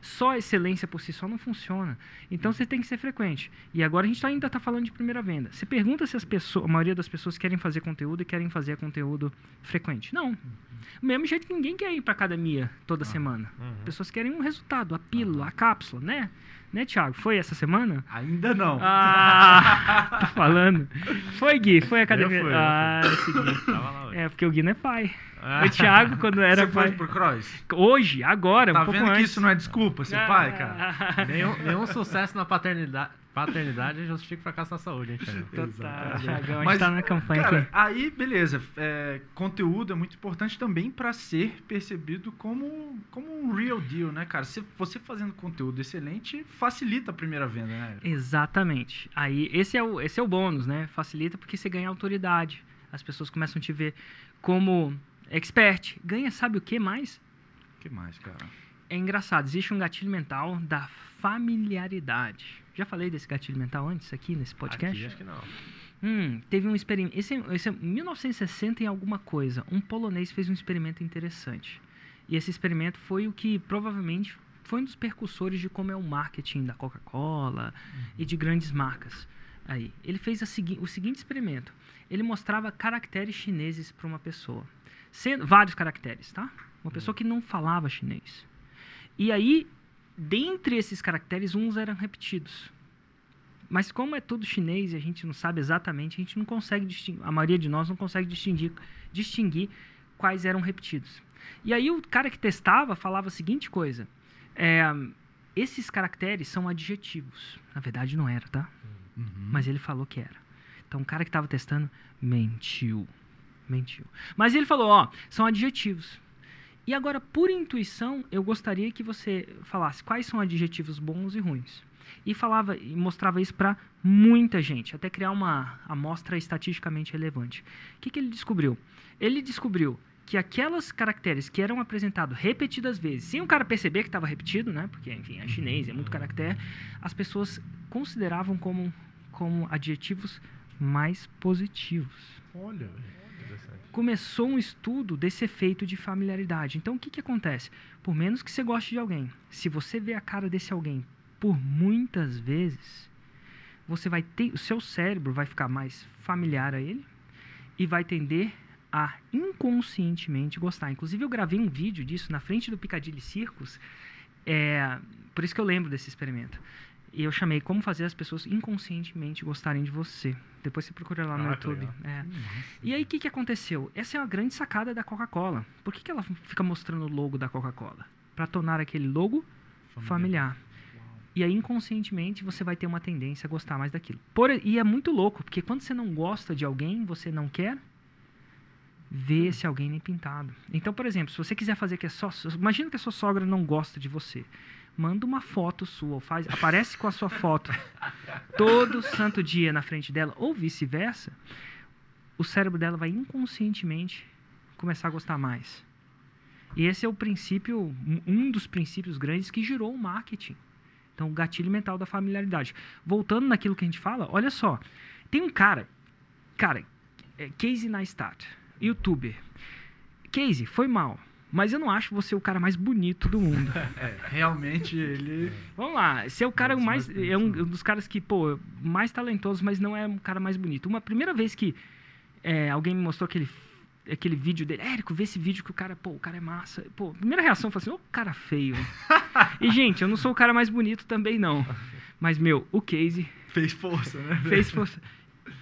só excelência por si só não funciona. Então você tem que ser frequente. E agora a gente tá, ainda está falando de primeira venda. Você pergunta se as pessoas, a maioria das pessoas querem fazer conteúdo e querem fazer conteúdo frequente. Não. Do mesmo jeito que ninguém quer ir para academia toda ah, semana. Uhum. Pessoas querem um resultado, a pílula, a cápsula, né? Né, Thiago? Foi essa semana? Ainda não. Ah, tô falando. Foi, Gui? Foi a academia? Eu fui, ah, esse Gui. É, porque o Gui não é pai. Ah. O Thiago, quando era Você pai. foi pro cross? Hoje, agora, tá um pouco vendo antes. que isso não é desculpa ser ah. pai, cara? nenhum, nenhum sucesso na paternidade, paternidade justifica fracasso na saúde, hein, Thiago? Total, Thiagão, a gente tá na campanha cara, aqui. Aí, beleza. É, conteúdo é muito importante também para ser percebido como, como um real deal, né, cara? Se você fazendo conteúdo excelente, facilita a primeira venda, né? Exatamente. Aí, esse é o, esse é o bônus, né? Facilita porque você ganha autoridade. As pessoas começam a te ver como expert. Ganha sabe o que mais? O que mais, cara? É engraçado, existe um gatilho mental da familiaridade. Já falei desse gatilho mental antes aqui nesse podcast? Aqui, acho que não. Hum, teve um experimento. Esse, esse é 1960 em alguma coisa. Um polonês fez um experimento interessante. E esse experimento foi o que provavelmente foi um dos percussores de como é o marketing da Coca-Cola uhum. e de grandes marcas. Aí, ele fez segui o seguinte experimento. Ele mostrava caracteres chineses para uma pessoa. Sendo, vários caracteres, tá? Uma pessoa que não falava chinês. E aí, dentre esses caracteres, uns eram repetidos. Mas como é tudo chinês e a gente não sabe exatamente, a gente não consegue distinguir, a maioria de nós não consegue distinguir, distinguir quais eram repetidos. E aí o cara que testava falava a seguinte coisa: é, esses caracteres são adjetivos. Na verdade não era, tá? Uhum. Mas ele falou que era. Então o cara que estava testando mentiu. Mentiu. Mas ele falou, ó, são adjetivos. E agora, por intuição, eu gostaria que você falasse quais são adjetivos bons e ruins. E falava e mostrava isso para muita gente, até criar uma amostra estatisticamente relevante. O que, que ele descobriu? Ele descobriu que aquelas caracteres que eram apresentados repetidas vezes, sem o cara perceber que estava repetido, né? Porque, enfim, é chinês, é muito caractere, as pessoas consideravam como, como adjetivos mais positivos. Olha. Começou um estudo desse efeito de familiaridade. Então, o que, que acontece? Por menos que você goste de alguém, se você vê a cara desse alguém por muitas vezes, você vai ter, o seu cérebro vai ficar mais familiar a ele e vai tender a inconscientemente gostar. Inclusive, eu gravei um vídeo disso na frente do Piccadilly Circus, é, por isso que eu lembro desse experimento. E eu chamei como fazer as pessoas inconscientemente gostarem de você. Depois você procura lá no Ah, que YouTube. É. E aí, o que, que aconteceu? Essa é uma grande sacada da Coca-Cola. Por que, que ela fica mostrando o logo da Coca-Cola? Para tornar aquele logo familiar. E aí, inconscientemente, você vai ter uma tendência a gostar mais daquilo. Por, e é muito louco, porque quando você não gosta de alguém, você não quer ver esse alguém nem pintado. Então, por exemplo, se você quiser fazer que é só. Imagina que a sua sogra não gosta de você. Manda uma foto sua, faz, aparece com a sua foto todo santo dia na frente dela, ou vice-versa, o cérebro dela vai inconscientemente começar a gostar mais. E esse é o princípio, um- dos princípios grandes que girou o marketing. Então, o gatilho mental da familiaridade. Voltando naquilo que a gente fala, olha só. Tem um cara, cara, é Casey Neistat, youtuber. Casey, foi mal, mas eu não acho você o cara mais bonito do mundo. É, realmente ele. Vamos lá, você é o cara É, mais. mais É um, né? um dos caras que, pô, mais talentoso, mas não é um cara mais bonito. Uma primeira vez que é, alguém me mostrou aquele, aquele vídeo dele, Érico, vê esse vídeo que o cara, pô, o cara é massa. Pô, primeira reação foi assim, ô cara feio. e, gente, eu não sou o cara mais bonito também, não. Mas, meu, o Casey Fez força, né? fez força.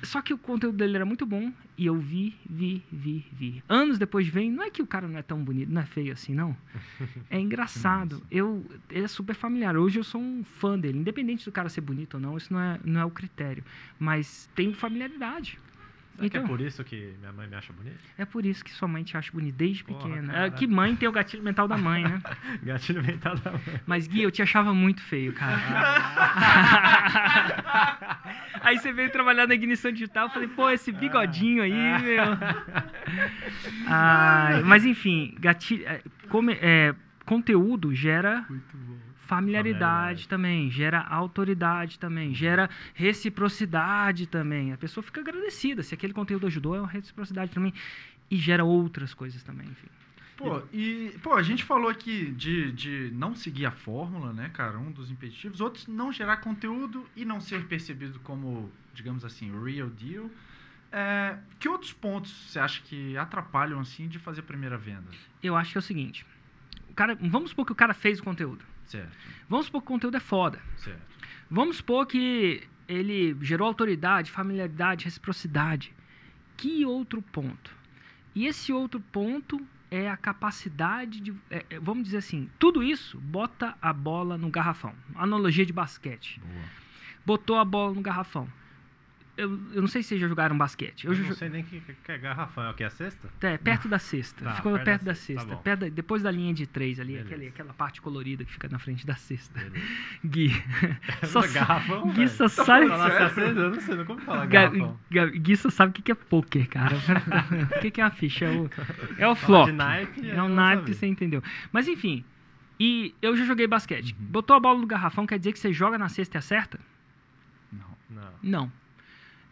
Só que o conteúdo dele era muito bom e eu vi, vi, vi, vi. Anos depois vem, não é que o cara não é tão bonito, não é feio assim, não. É engraçado. Eu, ele é super familiar. Hoje eu sou um fã dele, independente do cara ser bonito ou não, isso não é, não é o critério. Mas tem familiaridade. Que é Então- por isso que minha mãe me acha bonito? É por isso que sua mãe te acha bonito desde Porra, pequena. cara. É, que mãe tem o gatilho mental da mãe, né? Gatilho mental da mãe. Mas Gui, eu te achava muito feio, cara. aí você veio trabalhar na ignição digital, eu falei, pô, esse bigodinho aí, meu. Ai, mas enfim, gatilho, é, come- é, conteúdo gera Muito bom. Familiaridade também, gera autoridade também, gera reciprocidade também. A pessoa fica agradecida. Se aquele conteúdo ajudou, é uma reciprocidade também. E gera outras coisas também, enfim. Pô, e, pô, a gente falou aqui de, de não seguir a fórmula, né, cara? Um dos impeditivos. Outros, não gerar conteúdo e não ser percebido como, digamos assim, real deal. É, que outros pontos você acha que atrapalham, assim, de fazer a primeira venda? Eu acho que é o seguinte. O cara, vamos supor que o cara fez o conteúdo. Certo, Vamos supor que o conteúdo é foda. certo. Vamos supor que ele gerou autoridade, familiaridade, reciprocidade. Que outro ponto? E esse outro ponto é a capacidade de. é, é, vamos dizer assim, tudo isso bota a bola no garrafão. Analogia de basquete. Boa. Botou a bola no garrafão. Eu, eu não sei se vocês já jogaram basquete. Eu Eu não jo- sei nem que, que é garrafão. É o que? É cesta? é, perto da cesta. Tá, Ficou perto perto, da da cesta, tá cesta. perto da- depois da linha de três ali, aquele, aquela parte colorida que fica na frente da cesta. Beleza. Gui. Só, sa- garrafão, Gui só sabe. Assim, acesa, eu não sei, nunca ouvi falar Ga- garrafão. Ga- Gui só sabe o que que é poker, cara. O que que é uma ficha? É o, é o flop. naipe, É não naipe, você entendeu. Mas enfim, e eu já joguei basquete. Uhum. Botou a bola no garrafão, quer dizer que você joga na cesta e acerta? Não. Não. Não.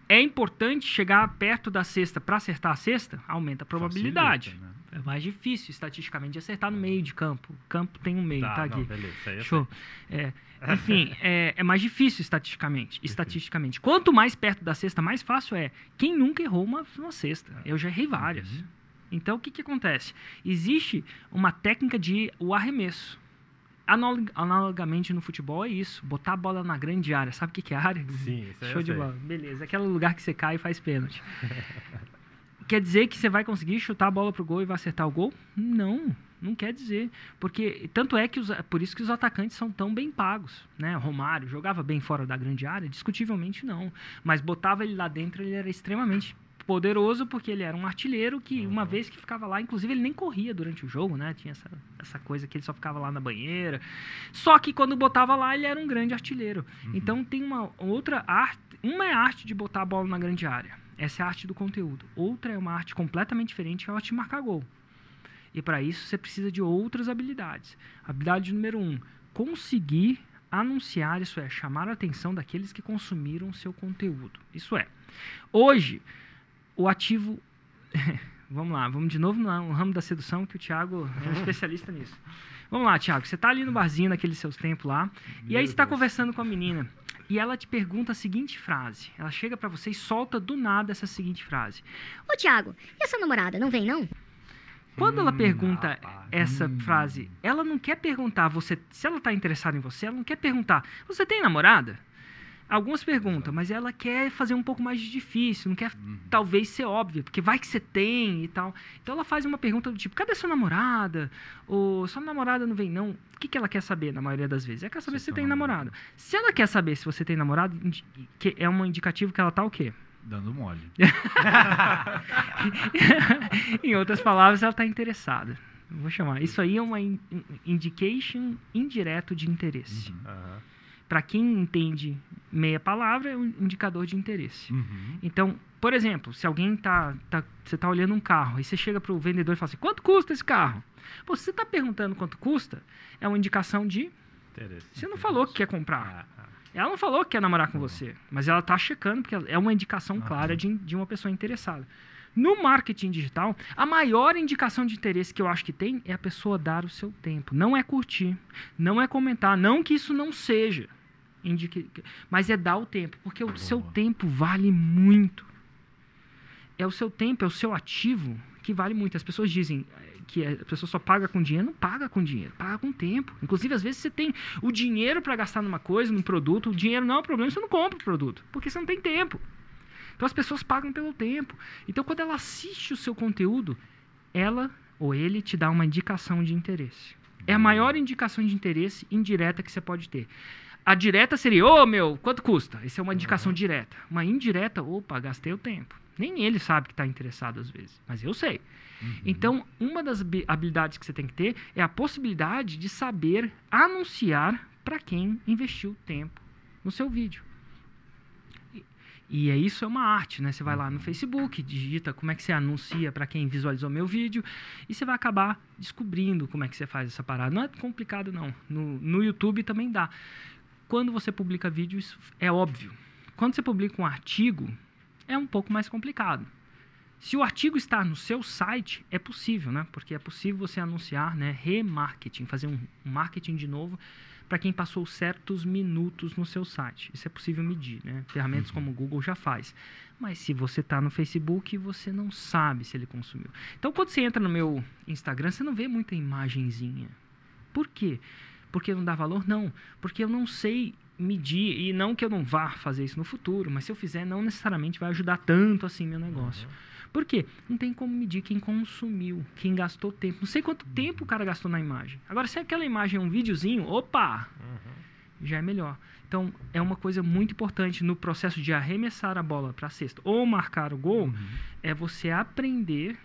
É importante chegar perto da cesta para acertar a cesta? Aumenta a probabilidade. Facilita, né? É mais difícil, estatisticamente, de acertar no meio de campo. O campo tem um meio, tá, Tá, Gui? não, beleza. Show. É, enfim, é, é mais difícil estatisticamente. Estatisticamente. Quanto mais perto da cesta, mais fácil é. Quem nunca errou uma, uma cesta? Eu já errei várias. Uhum. Então, o que, que acontece? Existe uma técnica de o arremesso. Analog- analogamente no futebol é isso. Botar a bola na grande área. Sabe o que, que é área? Sim, Show de bola. Beleza. Aquele lugar que você cai e faz pênalti. quer dizer que você vai conseguir chutar a bola pro gol e vai acertar o gol? Não, não quer dizer. Porque tanto é que os, por isso que os atacantes são tão bem pagos, né? Romário jogava bem fora da grande área, discutivelmente não, mas botava ele lá dentro, ele era extremamente poderoso porque ele era um artilheiro que uma Uhum. vez que ficava lá, inclusive ele nem corria durante o jogo, né? Tinha essa, essa coisa que ele só ficava lá na banheira. Só que quando botava lá, ele era um grande artilheiro. Então tem uma outra arte, uma é a arte de botar a bola na grande área. Essa é a arte do conteúdo. Outra é uma arte completamente diferente, que é a arte de marcar gol. E para isso você precisa de outras habilidades. Habilidade número um, conseguir anunciar, isso é, chamar a atenção daqueles que consumiram seu conteúdo. Isso é, hoje, o ativo. vamos lá, vamos de novo no ramo da sedução, que o Thiago é um especialista nisso. Vamos lá, Thiago, você está ali no barzinho naqueles seus tempos lá, Meu e aí você está conversando com a menina, e ela te pergunta a seguinte frase. Ela chega para você e solta do nada essa seguinte frase. Ô, Thiago, e essa namorada não vem, não? Quando ela hum, pergunta rapaz, essa hum. frase, ela não quer perguntar você, se ela está interessada em você, ela não quer perguntar, você tem namorada? Algumas perguntam, mas ela quer fazer um pouco mais difícil, não quer uhum. talvez ser óbvia, porque vai que você tem e tal. Então ela faz uma pergunta do tipo: cadê sua namorada? Ou sua namorada não vem, não? O que, que ela quer saber na maioria das vezes? Ela quer saber você se você tem namorado. Se ela quer saber se você tem namorado, que é um indicativo que ela tá o quê? Dando mole. em outras palavras, ela está interessada. Vou chamar. Isso aí é uma indication indireto de interesse. Uhum. Para quem entende meia palavra, é um indicador de interesse. Uhum. Então, por exemplo, se alguém tá, tá você está olhando um carro e você chega para o vendedor e fala assim, quanto custa esse carro? Pô, se você está perguntando quanto custa, é uma indicação de interesse. Você não falou que quer comprar. Ah, ah. Ela não falou que quer namorar com você, mas ela está checando, porque é uma indicação clara de, de uma pessoa interessada. No marketing digital, a maior indicação de interesse que eu acho que tem é a pessoa dar o seu tempo. Não é curtir, não é comentar, não que isso não seja, indique, mas é dar o tempo, porque o seu tempo vale muito. É o seu tempo, é o seu ativo que vale muito. As pessoas dizem, que a pessoa só paga com dinheiro, não paga com dinheiro, paga com tempo. Inclusive, às vezes você tem o dinheiro para gastar numa coisa, num produto, o dinheiro não é o problema, você não compra o produto, porque você não tem tempo. Então as pessoas pagam pelo tempo. Então quando ela assiste o seu conteúdo, ela ou ele te dá uma indicação de interesse. É a maior indicação de interesse indireta que você pode ter. A direta seria, ô oh, meu, quanto custa? Essa é uma indicação uhum. direta. Uma indireta, opa, gastei o tempo. Nem ele sabe que está interessado às vezes, mas eu sei. Uhum. Então, uma das habilidades que você tem que ter é a possibilidade de saber anunciar para quem investiu tempo no seu vídeo. E, é isso é uma arte, né? Você vai lá no uhum. Facebook, digita como é que você anuncia para quem visualizou meu vídeo e você vai acabar descobrindo como é que você faz essa parada. Não é complicado não. No, no YouTube também dá. Quando você publica vídeos, é óbvio. Quando você publica um artigo, é um pouco mais complicado. Se o artigo está no seu site, é possível, né? Porque é possível você anunciar, né, remarketing, fazer um, marketing de novo para quem passou certos minutos no seu site. Isso é possível medir, né? Ferramentas uhum. como o Google já faz. Mas se você está no Facebook, você não sabe se ele consumiu. Então, quando você entra no meu Instagram, você não vê muita imagenzinha. Por quê? Porque não dá valor? Não. Porque eu não sei medir, e não que eu não vá fazer isso no futuro, mas se eu fizer, não necessariamente vai ajudar tanto assim meu negócio. Uhum. Por quê? Não tem como medir quem consumiu, quem gastou tempo. Não sei quanto uhum. tempo o cara gastou na imagem. Agora, se aquela imagem é um videozinho, opa! Uhum. Já é melhor. Então, é uma coisa muito importante no processo de arremessar a bola para a cesta ou marcar o gol, uhum. é você aprender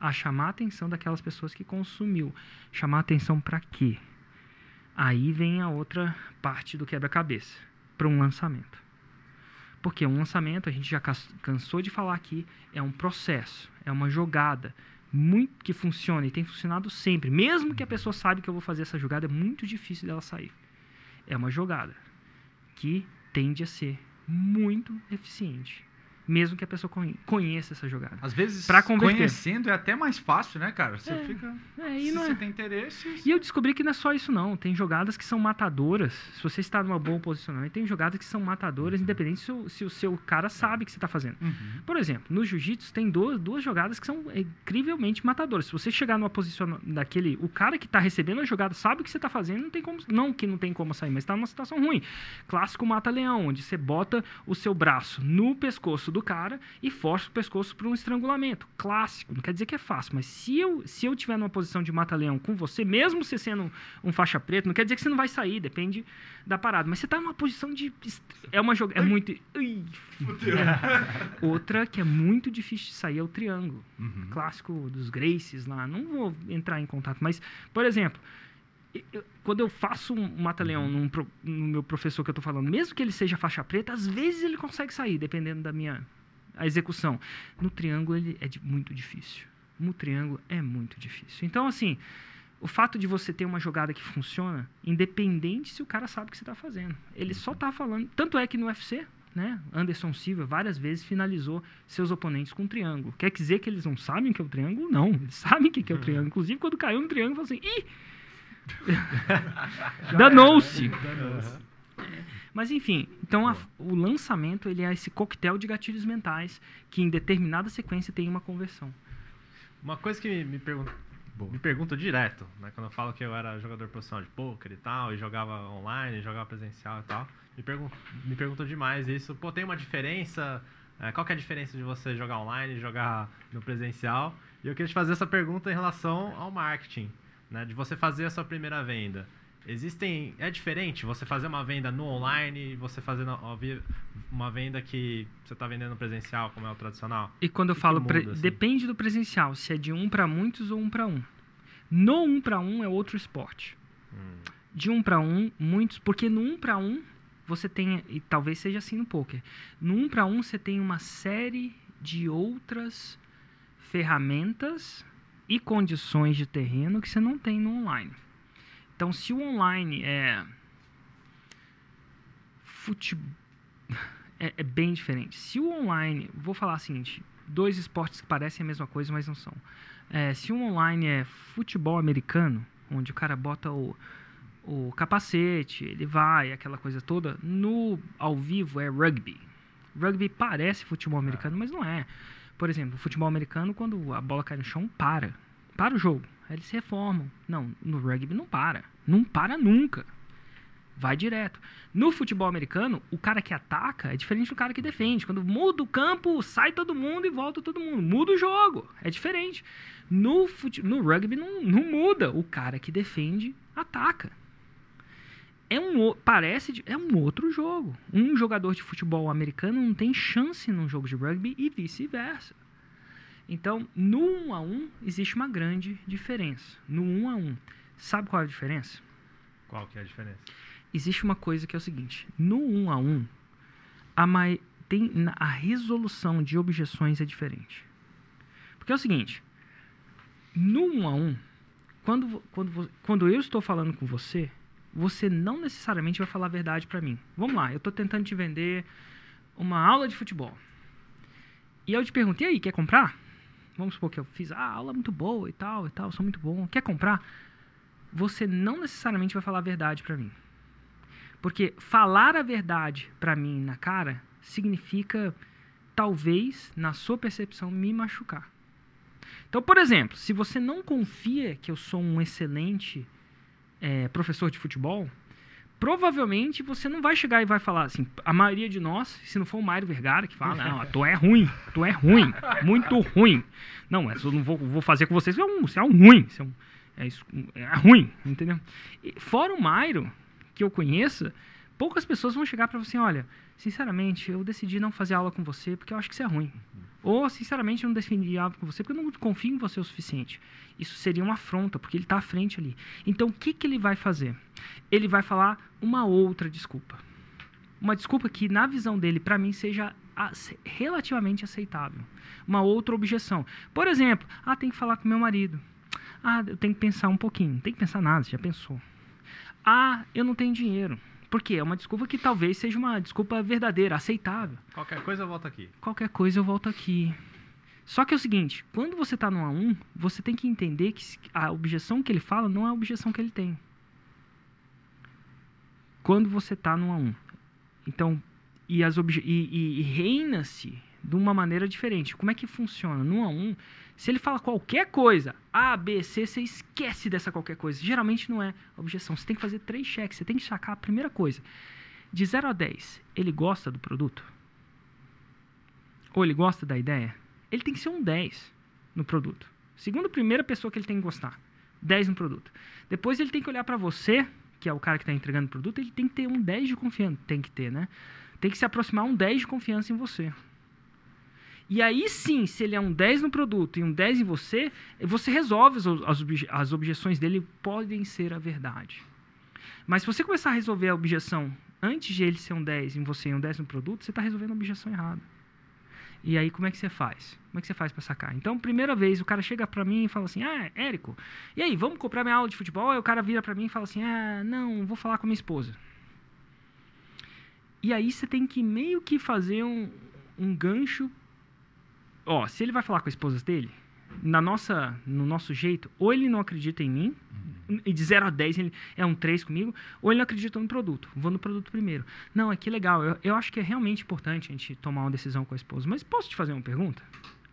a chamar a atenção daquelas pessoas que consumiu. Chamar a atenção para quê? Aí vem a outra parte do quebra-cabeça, para um lançamento. Porque um lançamento, a gente já cansou de falar aqui, é um processo, é uma jogada muito que funciona e tem funcionado sempre. Mesmo que a pessoa saiba que eu vou fazer essa jogada, é muito difícil dela sair. É uma jogada que tende a ser muito eficiente mesmo que a pessoa conheça essa jogada. Às vezes, pra conhecendo é até mais fácil, né, cara? Você é, fica. É, se você é... tem interesse. E eu descobri que não é só isso, não. Tem jogadas que são matadoras. Se você está numa boa posicionamento, tem jogadas que são matadoras, uhum. independente se o, se o, seu cara sabe que você está fazendo. Uhum. Por exemplo, no jiu-jitsu tem duas, duas jogadas que são incrivelmente matadoras. Se você chegar numa posição daquele. O cara que está recebendo a jogada sabe o que você está fazendo, não tem como. Não que não tem como sair, mas está numa situação ruim. Clássico mata-leão, onde você bota o seu braço no pescoço do do cara e força o pescoço para um estrangulamento. Clássico, não quer dizer que é fácil, mas se eu se eu tiver numa posição de mata-leão com você, mesmo você sendo um, um, faixa preta, não quer dizer que você não vai sair, depende da parada. Mas você está numa posição de é uma jogada é muito ui, é. outra que é muito difícil de sair é o triângulo, uhum. clássico dos Gracies lá. Não vou entrar em contato, mas por exemplo quando eu faço um mata-leão uhum. no meu professor que eu estou falando, mesmo que ele seja faixa preta, às vezes ele consegue sair, dependendo da minha a execução. No triângulo ele é de, muito difícil. no triângulo é muito difícil. Então, assim, o fato de você ter uma jogada que funciona, independente se o cara sabe o que você está fazendo. Ele só está falando. Tanto é que no UFC, né, Anderson Silva várias vezes finalizou seus oponentes com um triângulo. Quer dizer que eles não sabem o que é o triângulo? Não, eles sabem o que é o triângulo. Inclusive, quando caiu no triângulo, falou assim: ih! Danou-se! Mas enfim, então a, o lançamento ele é esse coquetel de gatilhos mentais que em determinada sequência tem uma conversão. Uma coisa que me, me pergunta me pergunto direto, né? Quando eu falo que eu era jogador profissional de poker e tal, e jogava online, jogava presencial e tal, me, pergun me pergunto demais isso. Pô, tem uma diferença? É, qual que é a diferença de você jogar online e jogar no presencial? E eu queria te fazer essa pergunta em relação ao marketing, né? De você fazer a sua primeira venda. Existem. É diferente você fazer uma venda no online e você fazer uma venda que você está vendendo presencial, como é o tradicional? E quando eu falo. Muda, assim? Depende do presencial, se é de um para muitos ou um para um. No um para um é outro esporte. Hum. De um para um, muitos. Porque no um para um, você tem. E talvez seja assim no poker. No um para um, você tem uma série de outras ferramentas e condições de terreno que você não tem no online. Então, se o online é futebol é, é, bem diferente. Se o online, vou falar o seguinte, dois esportes que parecem a mesma coisa, mas não são. É, se o online é futebol americano, onde o cara bota o, o capacete, ele vai, aquela coisa toda, no ao vivo é rugby. Rugby parece futebol americano, mas não é. Por exemplo, futebol americano, quando a bola cai no chão, para. Para o jogo. Aí eles se reformam. Não, no rugby não para. Não para nunca. Vai direto. No futebol americano, o cara que ataca é diferente do cara que defende. Quando muda o campo, sai todo mundo e volta todo mundo. Muda o jogo. É diferente. No, fute... no rugby não, não muda. O cara que defende ataca. É um, parece é um outro jogo. Um jogador de futebol americano não tem chance num jogo de rugby e vice-versa. Então, no 1 a 1 existe uma grande diferença. No 1 a 1, sabe qual é a diferença? Qual que é a diferença? Existe uma coisa que é o seguinte: no 1 a 1, a, mai, tem, a resolução de objeções é diferente. Porque é o seguinte: no 1 a 1, quando, quando, quando eu estou falando com você, você não necessariamente vai falar a verdade para mim. Vamos lá, eu estou tentando te vender uma aula de futebol. E eu te perguntei aí, quer comprar? vamos supor que eu fiz a ah, aula muito boa e tal, e tal, sou muito bom, quer comprar? Você não necessariamente vai falar a verdade para mim. Porque falar a verdade para mim na cara significa, talvez, na sua percepção, me machucar. Então, por exemplo, se você não confia que eu sou um excelente é, professor de futebol, provavelmente você não vai chegar e vai falar assim, a maioria de nós, se não for o Mário Vergara que fala, não, tu é ruim, tu é ruim, muito ruim. Não, eu não vou, vou fazer com vocês, você é um, você é um ruim, é, um, é, isso, é ruim, entendeu? E fora o Mário, que eu conheça, poucas pessoas vão chegar para você, assim, olha, sinceramente, eu decidi não fazer aula com você porque eu acho que você é ruim. Ou, sinceramente, eu não aula com você porque eu não confio em você o suficiente. Isso seria uma afronta, porque ele está à frente ali. Então, o que, que ele vai fazer? Ele vai falar uma outra desculpa. Uma desculpa que, na visão dele, para mim, seja relativamente aceitável. Uma outra objeção. Por exemplo, ah, tem que falar com meu marido. Ah, eu tenho que pensar um pouquinho. Não tem que pensar nada, já pensou. Ah, eu não tenho dinheiro. Por quê? É uma desculpa que talvez seja uma desculpa verdadeira, aceitável. Qualquer coisa eu volto aqui. Qualquer coisa eu volto aqui. Só que é o seguinte, quando você está no A1, você tem que entender que a objeção que ele fala não é a objeção que ele tem. Quando você está no A1. Então, e, as e, e, e reina-se de uma maneira diferente. Como é que funciona? No A1, se ele fala qualquer coisa, A, B, C, você esquece dessa qualquer coisa. Geralmente não é objeção. Você tem que fazer três cheques. Você tem que sacar a primeira coisa. De 0 a 10, ele gosta do produto? Ou ele gosta da ideia? Ele tem que ser um 10 no produto. Segundo a primeira pessoa que ele tem que gostar. 10 no produto. Depois ele tem que olhar para você, que é o cara que está entregando o produto, ele tem que ter um 10 de confiança. Tem que ter, né? Tem que se aproximar um 10 de confiança em você. E aí sim, se ele é um 10 no produto e um 10 em você, você resolve as, as, as objeções dele, podem ser a verdade. Mas se você começar a resolver a objeção antes de ele ser um 10 em você e um 10 no produto, você está resolvendo a objeção errada. E aí, como é que você faz? Como é que você faz para sacar? Então, primeira vez, o cara chega para mim e fala assim: Ah, Érico, e aí, vamos comprar minha aula de futebol? Aí o cara vira para mim e fala assim: Ah, não, vou falar com minha esposa. E aí você tem que meio que fazer um, um gancho. Ó, se ele vai falar com a esposa dele, na nossa, no nosso jeito, ou ele não acredita em mim, e de 0 a 10 ele é um 3 comigo, ou ele não acredita no produto. Vou no produto primeiro. Não, é que legal. Eu, eu acho que é realmente importante a gente tomar uma decisão com a esposa. Mas posso te fazer uma pergunta?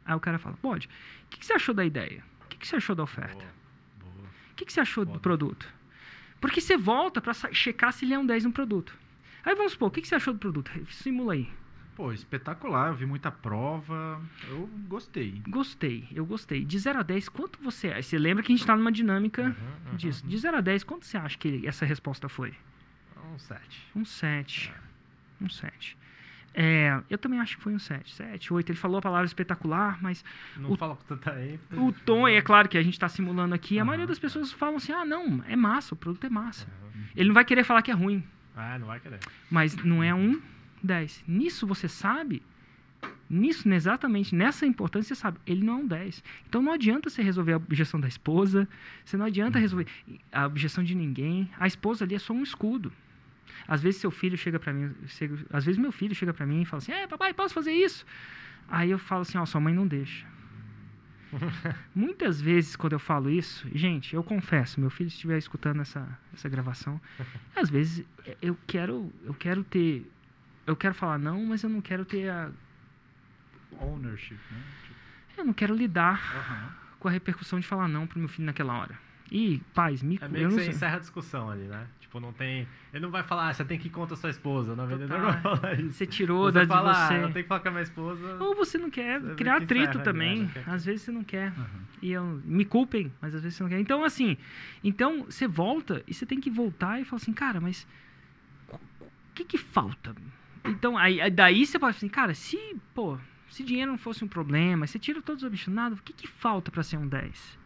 Aí o cara fala, pode. O que, que você achou da ideia? O que, que você achou da oferta? O que, que você achou do produto? Porque você volta para checar se ele é um 10 no produto. Aí vamos supor, o que, que você achou do produto? Simula aí. Pô, espetacular. Eu vi muita prova. Eu gostei. Gostei, eu gostei. De 0 a 10, quanto você acha? Você lembra que a gente está numa dinâmica Uhum, uhum. disso. De 0 a 10, quanto você acha que essa resposta foi? Um 7. Um 7. Um 7. É, eu também acho que foi um 7. 7, 8. Ele falou a palavra espetacular, mas Não O- fala com tanta ênfase. o tom, é claro que a gente está simulando aqui, a Aham, maioria das pessoas falam assim: ah, não, é massa, o produto é massa. Uhum. Ele não vai querer falar que é ruim, Ah, não vai querer. mas não é um 10. Nisso você sabe, nisso, exatamente nessa importância, você sabe, ele não é um 10. Então não adianta você resolver a objeção da esposa, você não adianta resolver a objeção de ninguém. A esposa ali é só um escudo. Às vezes seu filho chega para mim, chega- às vezes meu filho chega para mim e fala assim: "É, papai, posso fazer isso?" Aí eu falo assim: "Ó, sua mãe não deixa". Muitas vezes quando eu falo isso, gente, eu confesso, meu filho estiver escutando essa, essa gravação, às vezes eu quero eu quero ter eu quero falar não, mas eu não quero ter a Ownership, né? eu não quero lidar Aham. com a repercussão de falar não pro meu filho naquela hora. E pais, me É meio que não você sei. encerra a discussão ali, né? Tipo, não tem. Ele não vai falar, ah, você tem que ir contra a sua esposa. Não, vendedor não isso. Você tirou Você da de fala, ah, você. eu tenho que falar com a minha esposa. Ou você não quer Você criar que atrito também. né? Não quer- Às vezes você não quer. Aham. E eu, me culpem, mas às vezes você não quer. Então, assim, então você volta e você tem que voltar e falar assim, cara, mas o que que falta? Então, aí, aí daí você pode assim, cara, se, pô, se dinheiro não fosse um problema, você tira todos os obstinados, o que que falta para ser um 10?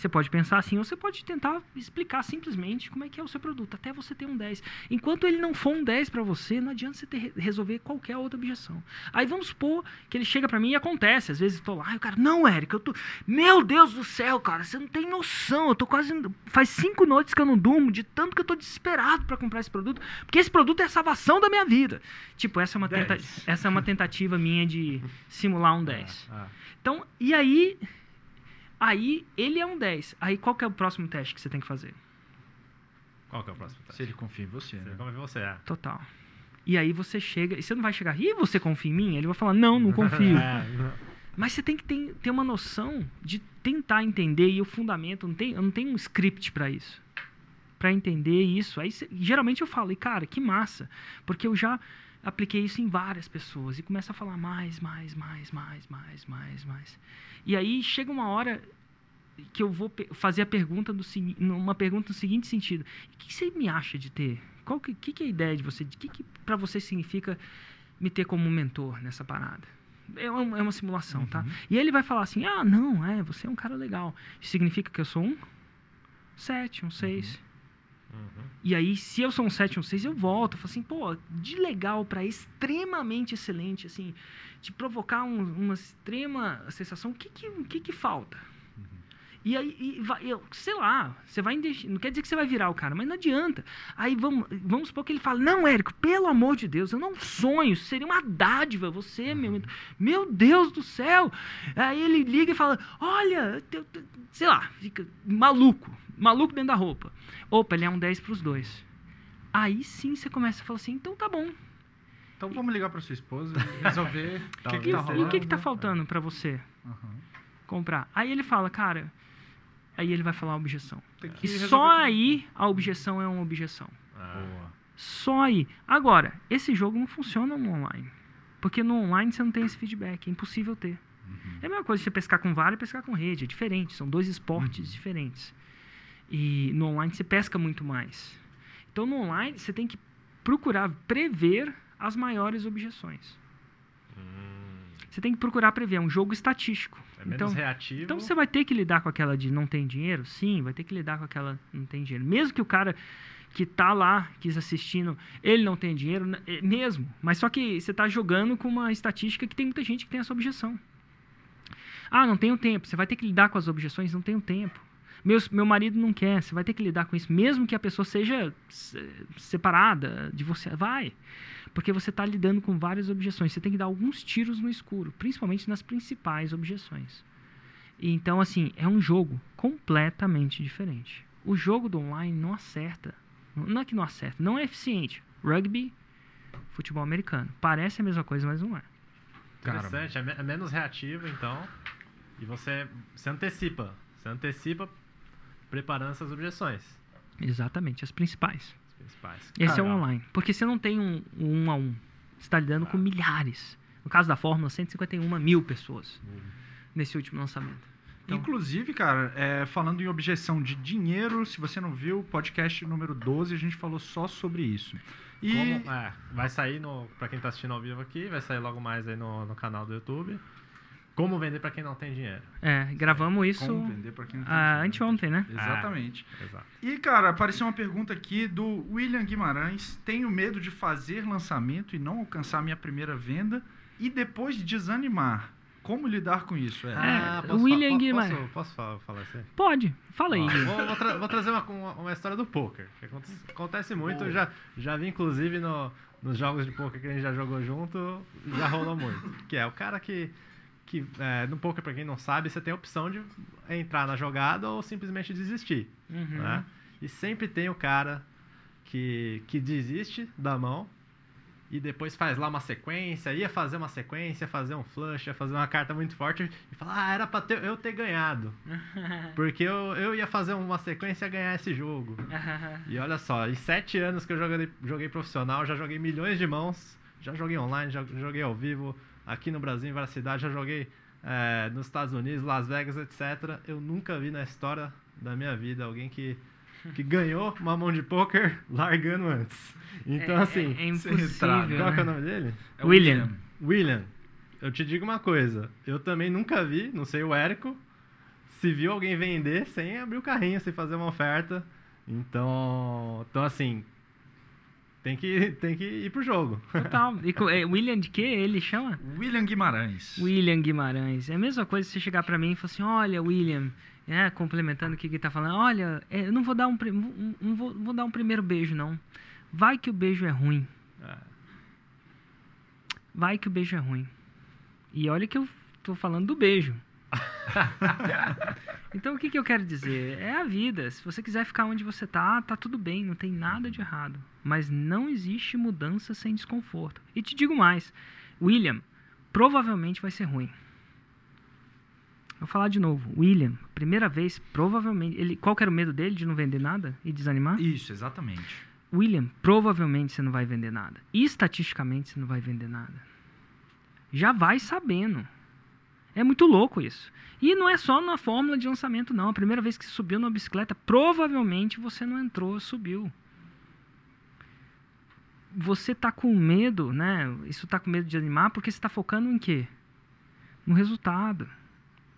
Você pode pensar assim, ou você pode tentar explicar simplesmente como é que é o seu produto, até você ter um 10. Enquanto ele não for um 10 para você, não adianta você ter, resolver qualquer outra objeção. Aí vamos supor que ele chega para mim e acontece, às vezes eu tô lá e o cara, não, Érico, eu tô, meu Deus do céu, cara, você não tem noção, eu tô quase, faz cinco noites que eu não durmo, de tanto que eu tô desesperado para comprar esse produto, porque esse produto é a salvação da minha vida. Tipo, essa é uma, tenta, essa é uma tentativa minha de simular um 10. Ah, Então, e aí, aí ele é um 10. Aí qual que é o próximo teste que você tem que fazer? qual que é o próximo Se teste? ele confia em você, Você né? Como é você é? Total. E aí você chega, e você não vai chegar, e você confia em mim? Ele vai falar, não, não confio. É, não. Mas você tem que ter, ter uma noção de tentar entender e o fundamento, não tem, eu não tenho um script para isso. Para entender isso. Aí cê- geralmente eu falo, e cara, que massa, porque eu já apliquei isso em várias pessoas e começa a falar mais, mais, mais, mais, mais, mais, mais. E aí chega uma hora que eu vou fazer a pergunta do uma pergunta no seguinte sentido: o que você me acha de ter? Qual que, que, que é a ideia de você? O que, que para você significa me ter como mentor nessa parada? É uma, é uma simulação, tá? E ele vai falar assim: ah, não, é, você é um cara legal. Isso significa que eu sou um 7, um 6. Uhum. E aí, se eu sou um 7, um 6, eu volto. Eu falo assim, pô, de legal pra extremamente excelente, assim, de provocar um- uma extrema sensação, o que que, o que, que falta? E aí, e vai- eu, sei lá, você vai não quer dizer que você vai virar o cara, mas não adianta. Aí vamos, vamos supor que ele fala, não, Érico, pelo amor de Deus, eu não sonho, seria uma dádiva, você, meu, mentor. meu Deus do céu. Aí ele liga e fala, olha, sei lá, fica maluco, maluco dentro da roupa. Opa, ele é um 10 pros dois. Aí sim você começa a falar assim, então tá bom. Então vamos ligar pra sua esposa e resolver o que, que Talvez E, tá o- e rolando. o que que tá faltando pra você Aham. comprar? Aí ele fala, cara, aí ele vai falar a objeção. Que E só aí a objeção é uma objeção. Ah, Boa. Só aí. Agora, esse jogo não funciona no online. Porque no online você não tem esse feedback, é impossível ter. Uhum. É a mesma coisa você pescar com vara e pescar com rede, é diferente, são dois esportes diferentes. E no online você pesca muito mais. Então no online você tem que procurar prever as maiores objeções. hum, Você tem que procurar prever, é um jogo estatístico. é menos então, reativo. então você vai ter que lidar com aquela de não tem dinheiro? Sim, vai ter que lidar com aquela não tem dinheiro. Mesmo que o cara que tá lá, quis assistindo, ele não tem dinheiro, n- é mesmo. Mas só que você tá jogando com uma estatística que tem muita gente que tem essa objeção. Ah, não tenho tempo. Você vai ter que lidar com as objeções, não tenho tempo. Meus, meu marido não quer, você vai ter que lidar com isso, mesmo que a pessoa seja se- separada de você. Vai. Porque você está lidando com várias objeções. Você tem que dar alguns tiros no escuro, principalmente nas principais objeções. E Então, assim, é um jogo completamente diferente. O jogo do online não acerta. Não é que não acerta, não é eficiente. Rugby, futebol americano. Parece a mesma coisa, mas não é. Interessante, é, é menos reativo, então. E você se antecipa. Você antecipa preparando essas objeções. Exatamente, as principais. As principais. Esse é o Caramba. online. Porque você não tem um, um um a um. Você está lidando com milhares. No caso da Fórmula, 151 mil pessoas nesse último lançamento. Então- Inclusive, cara, é, falando em objeção de dinheiro, se você não viu, podcast número 12, a gente falou só sobre isso. E Como- é, vai sair no. Pra quem tá assistindo ao vivo aqui, vai sair logo mais aí no, no canal do YouTube. Como vender pra quem não tem dinheiro. É, gravamos isso como vender pra quem não tem ah, dinheiro. anteontem, né? Exatamente. Exato. E, cara, apareceu uma pergunta aqui do William Guimarães. Tenho medo de fazer lançamento e não alcançar minha primeira venda e depois desanimar. Como lidar com isso? É. Ah, posso William Guimarães. Posso, posso falar, falar isso aí? Pode, fala aí. Gui. vou, vou tra- vou trazer uma, uma, uma história do poker. Que acontece, acontece muito. eu Já, já vi, inclusive, no, nos jogos de poker que a gente já jogou junto, já rolou muito. Que é o cara que. Que é, no poker, pra quem não sabe, você tem a opção de entrar na jogada ou simplesmente desistir. Uhum. né? E sempre tem o cara que, que desiste da mão e depois faz lá uma sequência, ia fazer uma sequência, fazer um flush, ia fazer uma carta muito forte e fala, ah, era pra ter- eu ter ganhado. Porque eu, eu ia fazer uma sequência e ganhar esse jogo. E olha só, em sete anos que eu joguei, joguei profissional, já joguei milhões de mãos, já joguei online, já joguei ao vivo, aqui no Brasil, em várias cidades, já joguei eh, nos Estados Unidos, Las Vegas, etc. Eu nunca vi na história da minha vida alguém que, que ganhou uma mão de poker largando antes. Então, É- assim, é, é impossível. qual que é o né? nome dele? É William. William, eu te digo uma coisa, eu também nunca vi, não sei o Érico, se viu alguém vender sem abrir o carrinho, sem fazer uma oferta. Então, então assim, tem que, tem que ir pro jogo. Total. E é, William de quê ele chama? William Guimarães. William Guimarães. É a mesma coisa se você chegar pra mim e falar assim, olha, William, é, complementando o que ele tá falando, olha, é, eu não vou dar um, um- um- vou, vou dar um primeiro beijo, não. Vai que o beijo é ruim. É. Vai que o beijo é ruim. E olha que eu tô falando do beijo. então o que, que eu quero dizer? É a vida. Se você quiser ficar onde você tá, tá tudo bem, não tem nada de errado. Mas não existe mudança sem desconforto. E te digo mais, William, provavelmente vai ser ruim. Vou falar de novo. William, primeira vez, provavelmente. Ele, qual que era o medo dele de não vender nada e desanimar? Isso, exatamente. William, provavelmente você não vai vender nada. E estatisticamente você não vai vender nada. Já vai sabendo. É muito louco isso. E não é só na fórmula de lançamento, não. A primeira vez que você subiu numa bicicleta, provavelmente você não entrou, subiu. Você tá com medo, né? Isso tá com medo de animar porque você tá focando em quê? No resultado.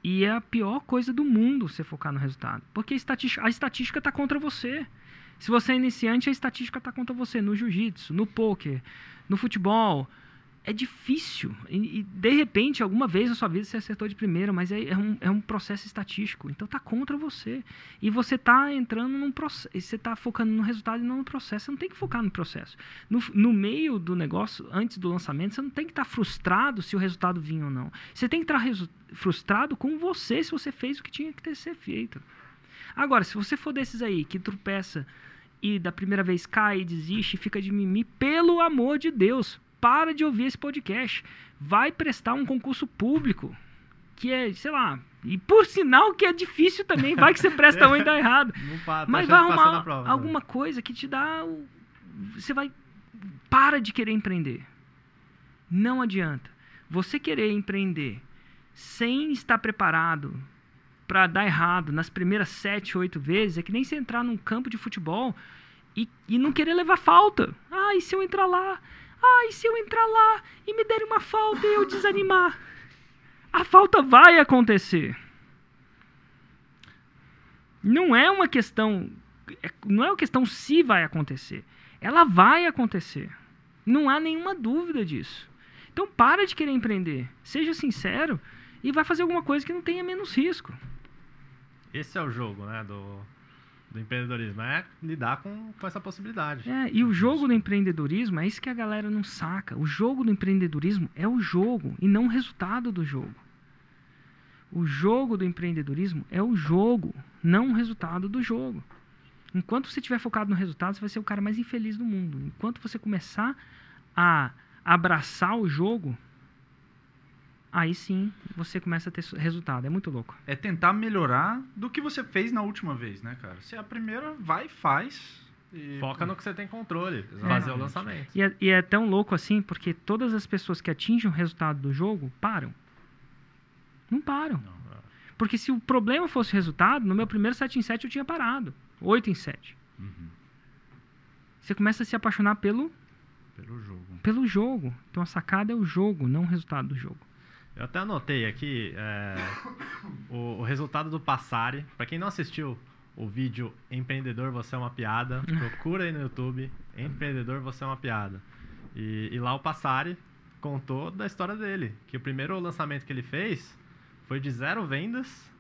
E é a pior coisa do mundo você focar no resultado. Porque a estatística, a estatística tá contra você. Se você é iniciante, a estatística está contra você no jiu-jitsu, no poker, no futebol. É difícil. E, e, de repente, alguma vez na sua vida você acertou de primeira, mas é, é um, é um processo estatístico. Então tá contra você. E você tá entrando num processo. Você tá focando no resultado e não no processo. Você não tem que focar no processo. No, no meio do negócio, antes do lançamento, você não tem que estar frustrado se o resultado vinha ou não. Você tem que estar frustrado com você se você fez o que tinha que ter ser feito. Agora, se você for desses aí que tropeça e da primeira vez cai desiste fica de mimimi, pelo amor de Deus, para de ouvir esse podcast. Vai prestar um concurso público, que é, sei lá, e por sinal que é difícil também, vai que você presta um e dá errado. Tá Mas vai arrumar prova, né? alguma coisa que te dá. o- Você vai. Para de querer empreender. Não adianta. Você querer empreender sem estar preparado para dar errado nas primeiras sete, oito vezes é que nem você entrar num campo de futebol e, e não querer levar falta. Ah, e se eu entrar lá? E se eu entrar lá e me derem uma falta e eu desanimar? A falta vai acontecer. Não é uma questão é- não é uma questão se vai acontecer. Ela vai acontecer. Não há nenhuma dúvida disso. Então para de querer empreender. Seja sincero e vai fazer alguma coisa que não tenha menos risco. Esse é o jogo, né, do, do empreendedorismo. É lidar com, com essa possibilidade. É, e o jogo do empreendedorismo é isso que a galera não saca. O jogo do empreendedorismo é o jogo e não o resultado do jogo. O jogo do empreendedorismo é o jogo, não o resultado do jogo. Enquanto você estiver focado no resultado, você vai ser o cara mais infeliz do mundo. Enquanto você começar a abraçar o jogo, aí sim você começa a ter su- resultado. É muito louco. É tentar melhorar do que você fez na última vez, né, cara? Se é a primeira, vai e faz. E, Foca no que você tem controle. Exatamente. Fazer o lançamento. E é, e é tão louco assim porque todas as pessoas que atingem o resultado do jogo param. Não param. Não. Porque se o problema fosse o resultado, no meu primeiro 7 em 7 eu tinha parado. 8 em 7. Uhum. Você começa a se apaixonar pelo, Pelo jogo. pelo jogo. Então a sacada é o jogo, não o resultado do jogo. Eu até anotei aqui é, o, o resultado do Passari. Pra quem não assistiu o vídeo Empreendedor Você é uma Piada, procura aí no YouTube Empreendedor Você é uma Piada. E, e lá o Passari contou da história dele. Que o primeiro lançamento que ele fez foi de zero vendas.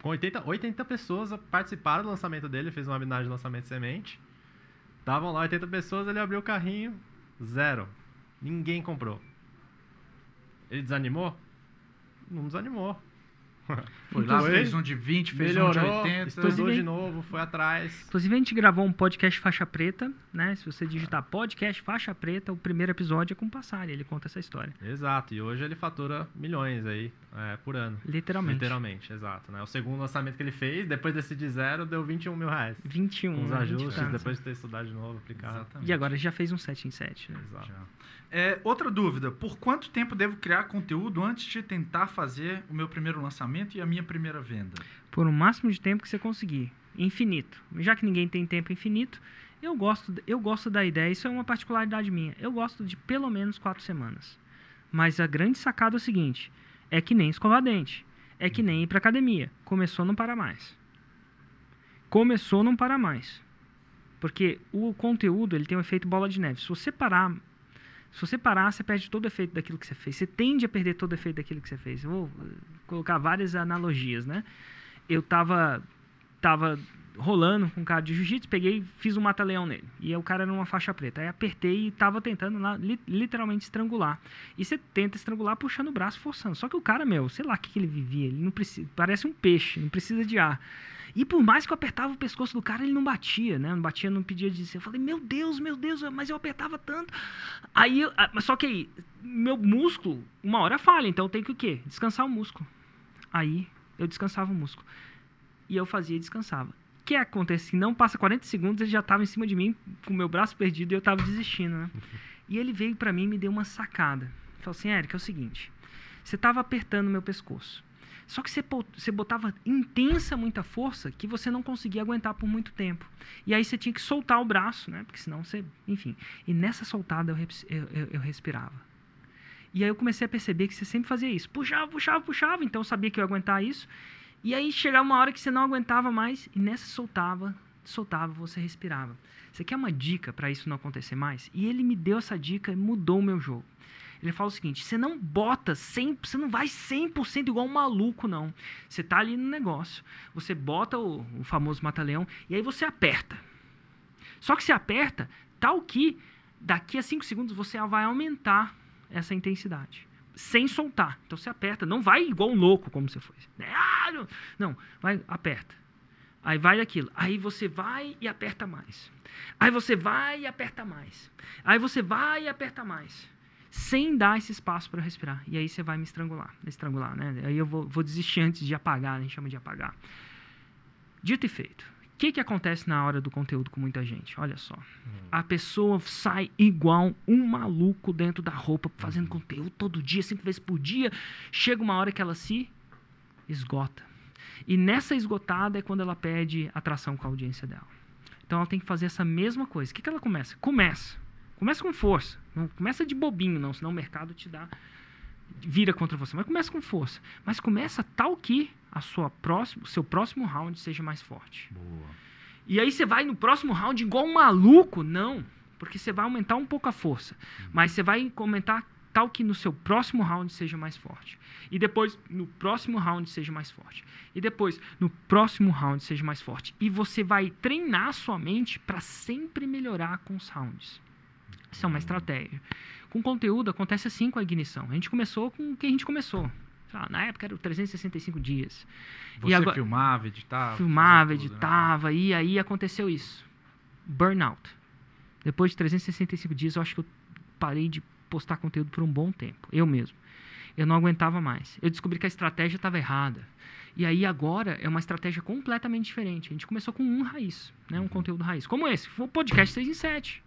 Com 80, 80 pessoas participaram do lançamento dele, fez um webinar de lançamento de semente. Estavam lá 80 pessoas, ele abriu o carrinho, zero. Ninguém comprou. Ele desanimou? Não desanimou. Foi lá, fez um de 20, fez um de Melhorou, 80. estudou Inclusive- de novo, foi atrás. Inclusive a gente gravou um podcast faixa preta, né? Se você digitar podcast faixa preta, o primeiro episódio é com o Passari, ele conta essa história. Exato, e hoje ele fatura milhões aí é, por ano. Literalmente. Literalmente, exato. Né? O segundo lançamento que ele fez, depois desse de zero, deu 21 mil reais. 21. Com os né, 20 ajustes, tantos. depois de ter estudado de novo, aplicado. Exatamente. E agora já fez um 7 em 7. Né? Exato. Já. É, outra dúvida: por quanto tempo devo criar conteúdo antes de tentar fazer o meu primeiro lançamento e a minha primeira venda? Por o máximo de tempo que você conseguir. Infinito. Já que ninguém tem tempo infinito, eu gosto, eu gosto da ideia, isso é uma particularidade minha. Eu gosto de pelo menos quatro semanas. Mas a grande sacada é o seguinte: é que nem escovar dente. É que nem ir pra academia. Começou, não para mais. Começou, não para mais. Porque o conteúdo ele tem um efeito bola de neve. Se você parar, se você parar, você perde todo o efeito daquilo que você fez. Você tende a perder todo o efeito daquilo que você fez. Eu vou colocar várias analogias, né? Eu tava tava rolando com um cara de jiu-jitsu, peguei, fiz um mata-leão nele. E o cara era uma faixa preta. Aí apertei e tava tentando lá, li- literalmente estrangular. E você tenta estrangular puxando o braço, forçando. Só que o cara, meu, sei lá o que, que ele vivia, ele não precisa, parece um peixe, não precisa de ar. E por mais que eu apertava o pescoço do cara, ele não batia, né? Não batia, não pedia de ser. Eu falei, meu Deus, meu Deus, mas eu apertava tanto. Aí, eu- ah, só que aí, meu músculo, uma hora falha, então eu tenho que o quê? Descansar o músculo. Aí, eu descansava o músculo. E eu fazia e descansava. O que acontece? Não passa 40 segundos, ele já estava em cima de mim, com o meu braço perdido, e eu estava desistindo, né? E ele veio para mim e me deu uma sacada. Falou assim, Eric, é o seguinte, você estava apertando meu pescoço. Só que você, você botava intensa muita força que você não conseguia aguentar por muito tempo. E aí você tinha que soltar o braço, né? Porque senão você. Enfim. E nessa soltada eu, eu, eu- eu respirava. E aí eu comecei a perceber que você sempre fazia isso. Puxava, puxava, puxava. Então eu sabia que eu ia aguentar isso. E aí chegava uma hora que você não aguentava mais. E nessa soltava, soltava, você respirava. Você quer uma dica para isso não acontecer mais? E ele me deu essa dica e mudou o meu jogo. Ele fala o seguinte: você não bota 100%, você não vai 100% igual um maluco, não. Você tá ali no negócio, você bota o, o famoso mata-leão e aí você aperta. Só que você aperta tal que daqui a 5 segundos você vai aumentar essa intensidade. Sem soltar. Então você aperta, não vai igual um louco como você foi. Ah, não, vai, aperta. Aí vai aquilo. Aí você vai e aperta mais. Aí você vai e aperta mais. Aí você vai e aperta mais. Sem dar esse espaço para respirar. E aí você vai me estrangular. Estrangular, né? Aí eu vou, vou desistir antes de apagar, a gente chama de apagar. Dito e feito. O que, que acontece na hora do conteúdo com muita gente? Olha só. A pessoa sai igual um maluco dentro da roupa, fazendo conteúdo todo dia, cinco vezes por dia. Chega uma hora que ela se esgota. E nessa esgotada é quando ela perde atração com a audiência dela. Então ela tem que fazer essa mesma coisa. O que, que ela começa? Começa. Começa com força. Não começa de bobinho, não, senão o mercado te dá. vira contra você. Mas começa com força. Mas começa tal que a sua próxima, o seu próximo round seja mais forte. Boa. E aí você vai no próximo round igual um maluco? Não, porque você vai aumentar um pouco a força. Mas você vai aumentar tal que no seu próximo round seja mais forte. E depois, no próximo round, seja mais forte. E depois, no próximo round, seja mais forte. E você vai treinar sua mente para sempre melhorar com os rounds. Isso é uma estratégia. Com conteúdo, acontece assim com a ignição. A gente começou com o que a gente começou. Lá, na época era o 365 dias. Você agora- filmava, editava? Filmava, tudo, né? editava, e aí aconteceu isso. Burnout. Depois de 365 dias, eu acho que eu parei de postar conteúdo por um bom tempo. Eu mesmo. Eu não aguentava mais. Eu descobri que a estratégia estava errada. E aí agora é uma estratégia completamente diferente. A gente começou com um raiz, né? um conteúdo raiz. Como esse, foi o podcast 6 em 7.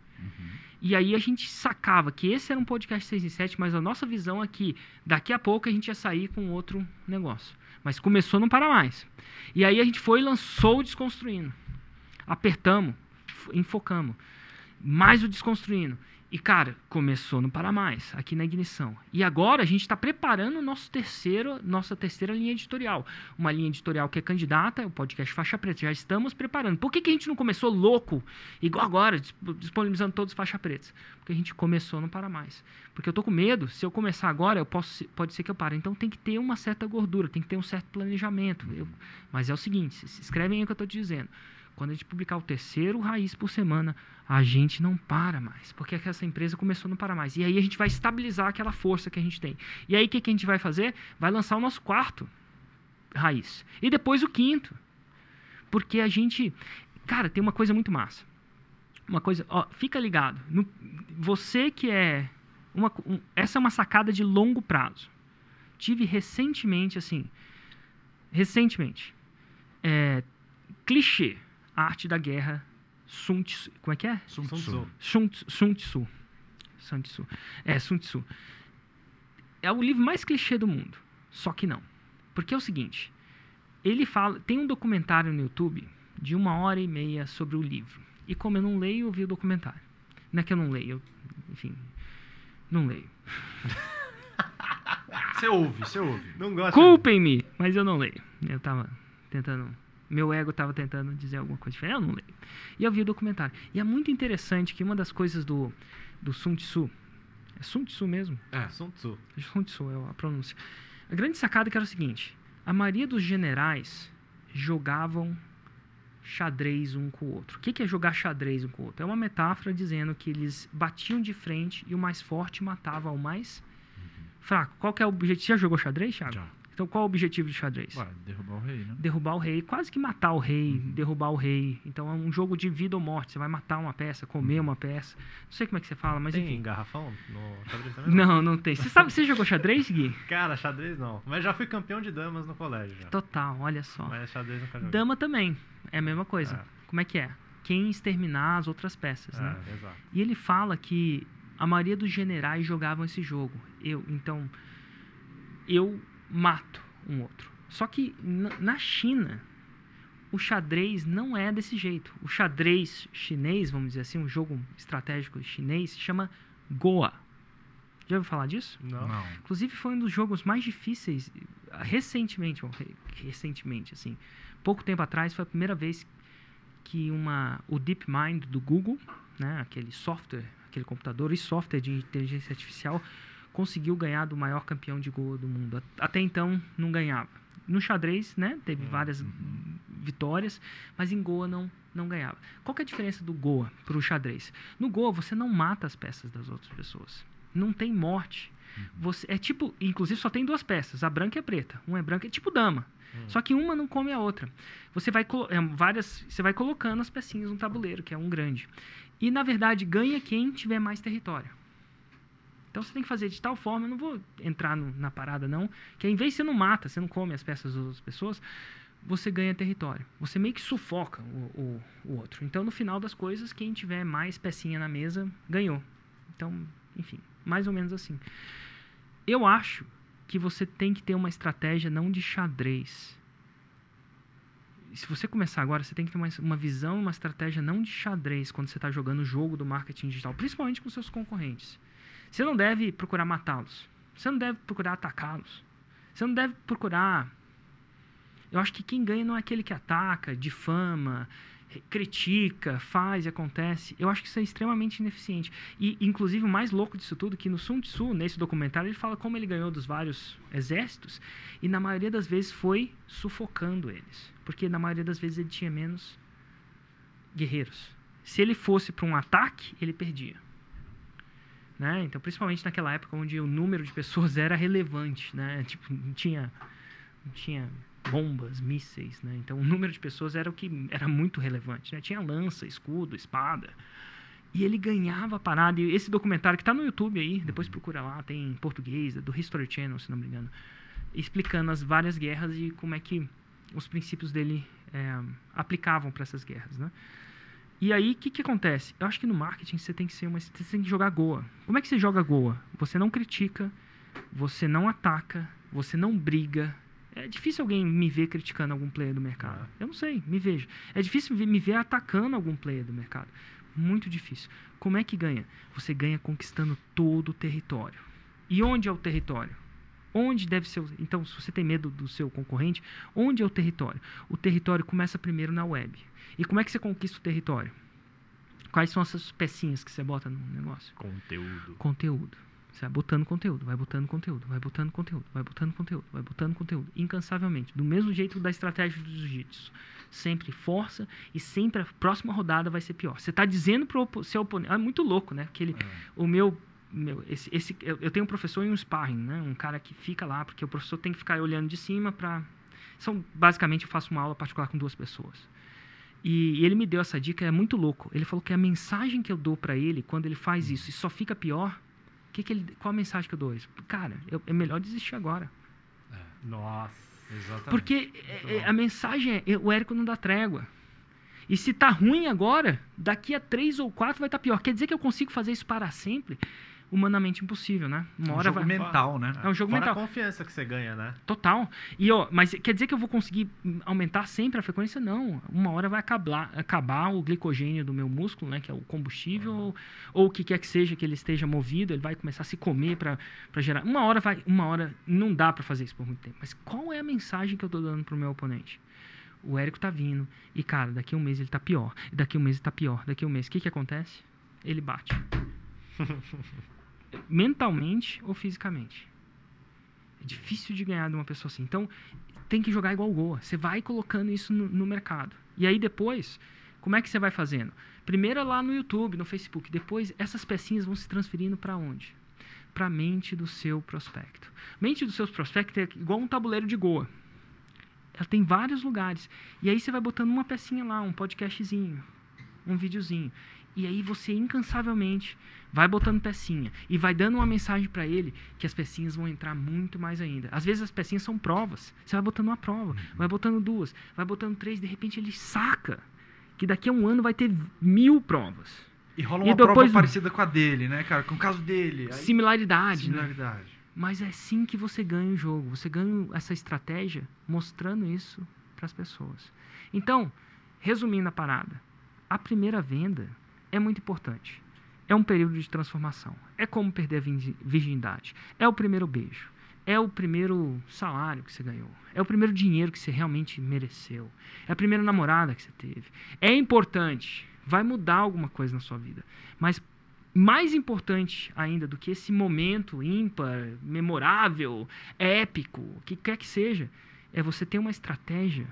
E aí a gente sacava que esse era um podcast 6 em 7, mas a nossa visão é que daqui a pouco a gente ia sair com outro negócio. Mas começou não para mais. E aí a gente foi e lançou o Desconstruindo. Apertamos, enfocamos. Mais o Desconstruindo. E, cara, começou não para mais, aqui na ignição. E agora a gente está preparando nosso terceiro, nossa terceira linha editorial. Uma linha editorial que é candidata, o podcast Faixa Preta. Já estamos preparando. Por que, que a gente não começou louco, igual agora, disp- disponibilizando todos os faixa pretas? Porque a gente começou não para mais. Porque eu tô com medo, se eu começar agora, eu posso, pode ser que eu pare. Então tem que ter uma certa gordura, tem que ter um certo planejamento. Eu- mas é o seguinte, se escrevem aí o que eu estou te dizendo. Quando a gente publicar o terceiro raiz por semana, a gente não para mais. Porque é essa empresa começou a não parar mais. E aí a gente vai estabilizar aquela força que a gente tem. E aí o que, que a gente vai fazer? Vai lançar o nosso quarto raiz. E depois o quinto. Porque a gente. Cara, tem uma coisa muito massa. Uma coisa. Ó, fica ligado. No- você que é. Uma, um- essa é uma sacada de longo prazo. Tive recentemente, assim. Recentemente. É, clichê. A arte da guerra. Sun Tzu. Como é que é? Sun Tzu. Sun, Tzu- Sun Tzu. Sun Tzu. É, Sun Tzu. É o livro mais clichê do mundo. Só que não. Porque é o seguinte. Ele fala... Tem um documentário no YouTube de uma hora e meia sobre o livro. E como eu não leio, eu vi o documentário. Não é que eu não leio. Eu, enfim... Não leio. Você ouve, você ouve. Não gosto. Culpem-me, mas eu não leio. Eu tava tentando. Meu ego tava tentando dizer alguma coisa diferente. Eu não leio. E eu vi o documentário. E é muito interessante que uma das coisas do, do Sun Tzu. É Sun Tzu mesmo? É. Sun Tzu. Sun Tzu é a pronúncia. A grande sacada que era o seguinte: a maioria dos generais jogavam xadrez um com o outro. O que que é jogar xadrez um com o outro? É uma metáfora dizendo que eles batiam de frente e o mais forte matava o mais fraco. Qual que é o objetivo? Você já jogou xadrez, Thiago? Já. Então qual é o objetivo de xadrez? Ué, derrubar o rei, né? Derrubar o rei, quase que matar o rei, derrubar o rei. Então é um jogo de vida ou morte. Você vai matar uma peça, comer uma peça. Não sei como é que você fala, mas Tem enfim. garrafão no xadrez também? Não, não tem. Você sabe, você jogou xadrez, Gui? Cara, xadrez não. Mas já fui campeão de damas no colégio já. Total, olha só. Mas xadrez nunca joguei. Dama também. É a mesma coisa. É. Como é que é? Quem exterminar as outras peças, né? É, exato. E ele fala que a maioria dos generais jogavam esse jogo. Eu, então, eu mato um outro. Só que na- na China, o xadrez não é desse jeito. O xadrez chinês, vamos dizer assim, um jogo estratégico chinês, se chama Goa. Já ouviu falar disso? Não. Não. Inclusive foi um dos jogos mais difíceis recentemente, recentemente assim, pouco tempo atrás foi a primeira vez que uma o DeepMind do Google, né, aquele software, aquele computador e software de inteligência artificial conseguiu ganhar do maior campeão de Go do mundo. Até então não ganhava. No xadrez, né, teve Hum, várias vitórias, mas em Goa não não ganhava. Qual é a diferença do Goa para o xadrez? No Goa você não mata as peças das outras pessoas. Não tem morte. Você é tipo, inclusive só tem duas peças, a branca e a preta. Uma é branca, é tipo dama. Só que uma não come a outra. Você vai é, várias, você vai colocando as pecinhas no tabuleiro, que é um grande. E na verdade ganha quem tiver mais território. Então você tem que fazer de tal forma, eu não vou entrar no- na parada não, que em vez de você não mata, você não come as peças das outras pessoas, você ganha território. Você meio que sufoca o, o, o outro. Então no final das coisas, quem tiver mais pecinha na mesa ganhou. Então, enfim, mais ou menos assim. Eu acho que você tem que ter uma estratégia não de xadrez. Se você começar agora, você tem que ter uma, uma visão, uma estratégia não de xadrez quando você está jogando o jogo do marketing digital, principalmente com seus concorrentes. Você não deve procurar matá-los. Você não deve procurar atacá-los. Você não deve procurar. Eu acho que quem ganha não é aquele que ataca, difama, critica, faz e acontece, eu acho que isso é extremamente ineficiente. E, inclusive, o mais louco disso tudo, que no Sun Tzu, nesse documentário, ele fala como ele ganhou dos vários exércitos, e na maioria das vezes foi sufocando eles. Porque na maioria das vezes ele tinha menos guerreiros. Se ele fosse para um ataque, ele perdia. Né? Então, principalmente naquela época onde o número de pessoas era relevante, né? Tipo, não tinha, não tinha bombas, mísseis, né? Então, o número de pessoas era o que era muito relevante, né? Tinha lança, escudo, espada. E ele ganhava a parada. E esse documentário que está no YouTube aí, depois procura lá, tem em português, é do History Channel, se não me engano, explicando as várias guerras e como é que os princípios dele é, aplicavam para essas guerras, né? E aí, o que, que acontece? Eu acho que no marketing você tem que ser uma, você tem que jogar Goa. Como é que você joga Goa? Você não critica, você não ataca, você não briga. É difícil alguém me ver criticando algum player do mercado. É. Eu não sei, me vejo. É difícil me ver atacando algum player do mercado. Muito difícil. Como é que ganha? Você ganha conquistando todo o território. E onde é o território? Onde deve ser? o- Então, se você tem medo do seu concorrente, onde é o território? O território começa primeiro na web. E como é que você conquista o território? Quais são essas pecinhas que você bota no negócio? Conteúdo. Conteúdo. Você vai botando conteúdo, vai botando conteúdo, vai botando conteúdo, vai botando conteúdo, vai botando conteúdo, incansavelmente. Do mesmo jeito da estratégia do jiu-jitsu. Sempre força e sempre a próxima rodada vai ser pior. Você está dizendo para o seu oponente. É muito louco, né? Porque ele, o meu. meu esse, esse, eu, eu tenho um professor em um sparring, né? Um cara que fica lá, porque o professor tem que ficar olhando de cima para. São, basicamente, eu faço uma aula particular com duas pessoas. E, e ele me deu essa dica, é muito louco. Ele falou que a mensagem que eu dou para ele, quando ele faz isso e só fica pior, que que ele, qual a mensagem que eu dou? Isso? Cara, eu- é melhor desistir agora. Nossa. Exatamente. Porque é, é, a mensagem é, o Érico não dá trégua. E se tá ruim agora, daqui a três ou quatro vai estar pior. Quer dizer que eu consigo fazer isso para sempre? Humanamente impossível, né? Uma um hora jogo vai. mental, né? É um jogo Fora mental. a confiança que você ganha, né? Total. E ó, mas quer dizer que eu vou conseguir aumentar sempre a frequência? Não. Uma hora vai acabar, acabar o glicogênio do meu músculo, né, que é o combustível, ou, ou o que quer que seja que ele esteja movido, ele vai começar a se comer para gerar. Uma hora vai, uma hora não dá para fazer isso por muito tempo. Mas qual é a mensagem que eu tô dando pro meu oponente? O Érico tá vindo e cara, daqui a um mês ele tá pior, daqui a um mês ele tá pior, daqui a um mês, o que que acontece? Ele bate. Mentalmente ou fisicamente. É difícil de ganhar de uma pessoa assim. Então, tem que jogar igual Goa. Você vai colocando isso no, no mercado. E aí depois, como é que você vai fazendo? Primeiro é lá no YouTube, no Facebook. Depois, essas pecinhas vão se transferindo para onde? Para a mente do seu prospecto. Mente do seu prospecto é igual um tabuleiro de Goa. Ela tem vários lugares. E aí você vai botando uma pecinha lá, um podcastzinho, um videozinho. E aí você incansavelmente vai botando pecinha e vai dando uma mensagem para ele que as pecinhas vão entrar muito mais ainda. Às vezes as pecinhas são provas. Você vai botando uma prova, vai botando duas, vai botando três, de repente ele saca que daqui a um ano vai ter mil provas. E rola E uma depois- prova parecida com a dele, né, cara? Com o caso dele. Aí, Similaridade, né? similaridade. Mas é assim que você ganha o jogo. Você ganha essa estratégia mostrando isso para as pessoas. Então, resumindo a parada, a primeira venda é muito importante. É um período de transformação. É como perder a virgi- virgindade. É o primeiro beijo. É o primeiro salário que você ganhou. É o primeiro dinheiro que você realmente mereceu. É a primeira namorada que você teve. É importante. Vai mudar alguma coisa na sua vida. Mas mais importante ainda do que esse momento ímpar, memorável, épico, o que quer que seja, é você ter uma estratégia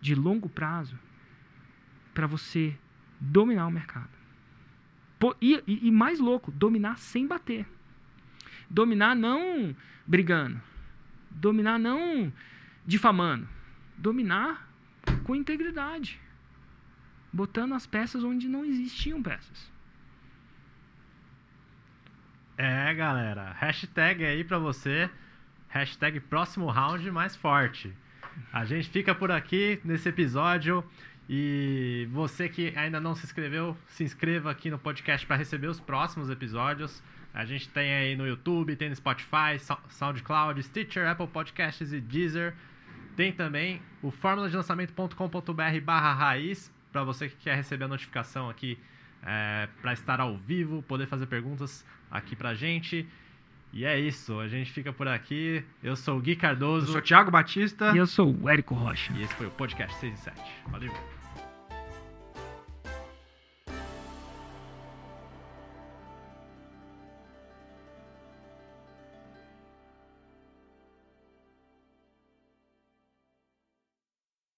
de longo prazo para você dominar o mercado. E, e- e mais louco, dominar sem bater. Dominar não brigando. Dominar não difamando. Dominar com integridade. Botando as peças onde não existiam peças. É, galera. Hashtag aí pra você. Hashtag próximo round mais forte. A gente fica por aqui nesse episódio. E você que ainda não se inscreveu, se inscreva aqui no podcast para receber os próximos episódios. A gente tem aí no YouTube, tem no Spotify, Sou- SoundCloud, Stitcher, Apple Podcasts e Deezer. Tem também o formuladelançamento.com.br barra raiz, para você que quer receber a notificação aqui para estar ao vivo, poder fazer perguntas aqui pra gente. E é isso, a gente fica por aqui. Eu sou o Gui Eu Cardoso sou o Thiago Batista. E eu sou o Érico Rocha. e esse foi o podcast 6 e 7. Valeu!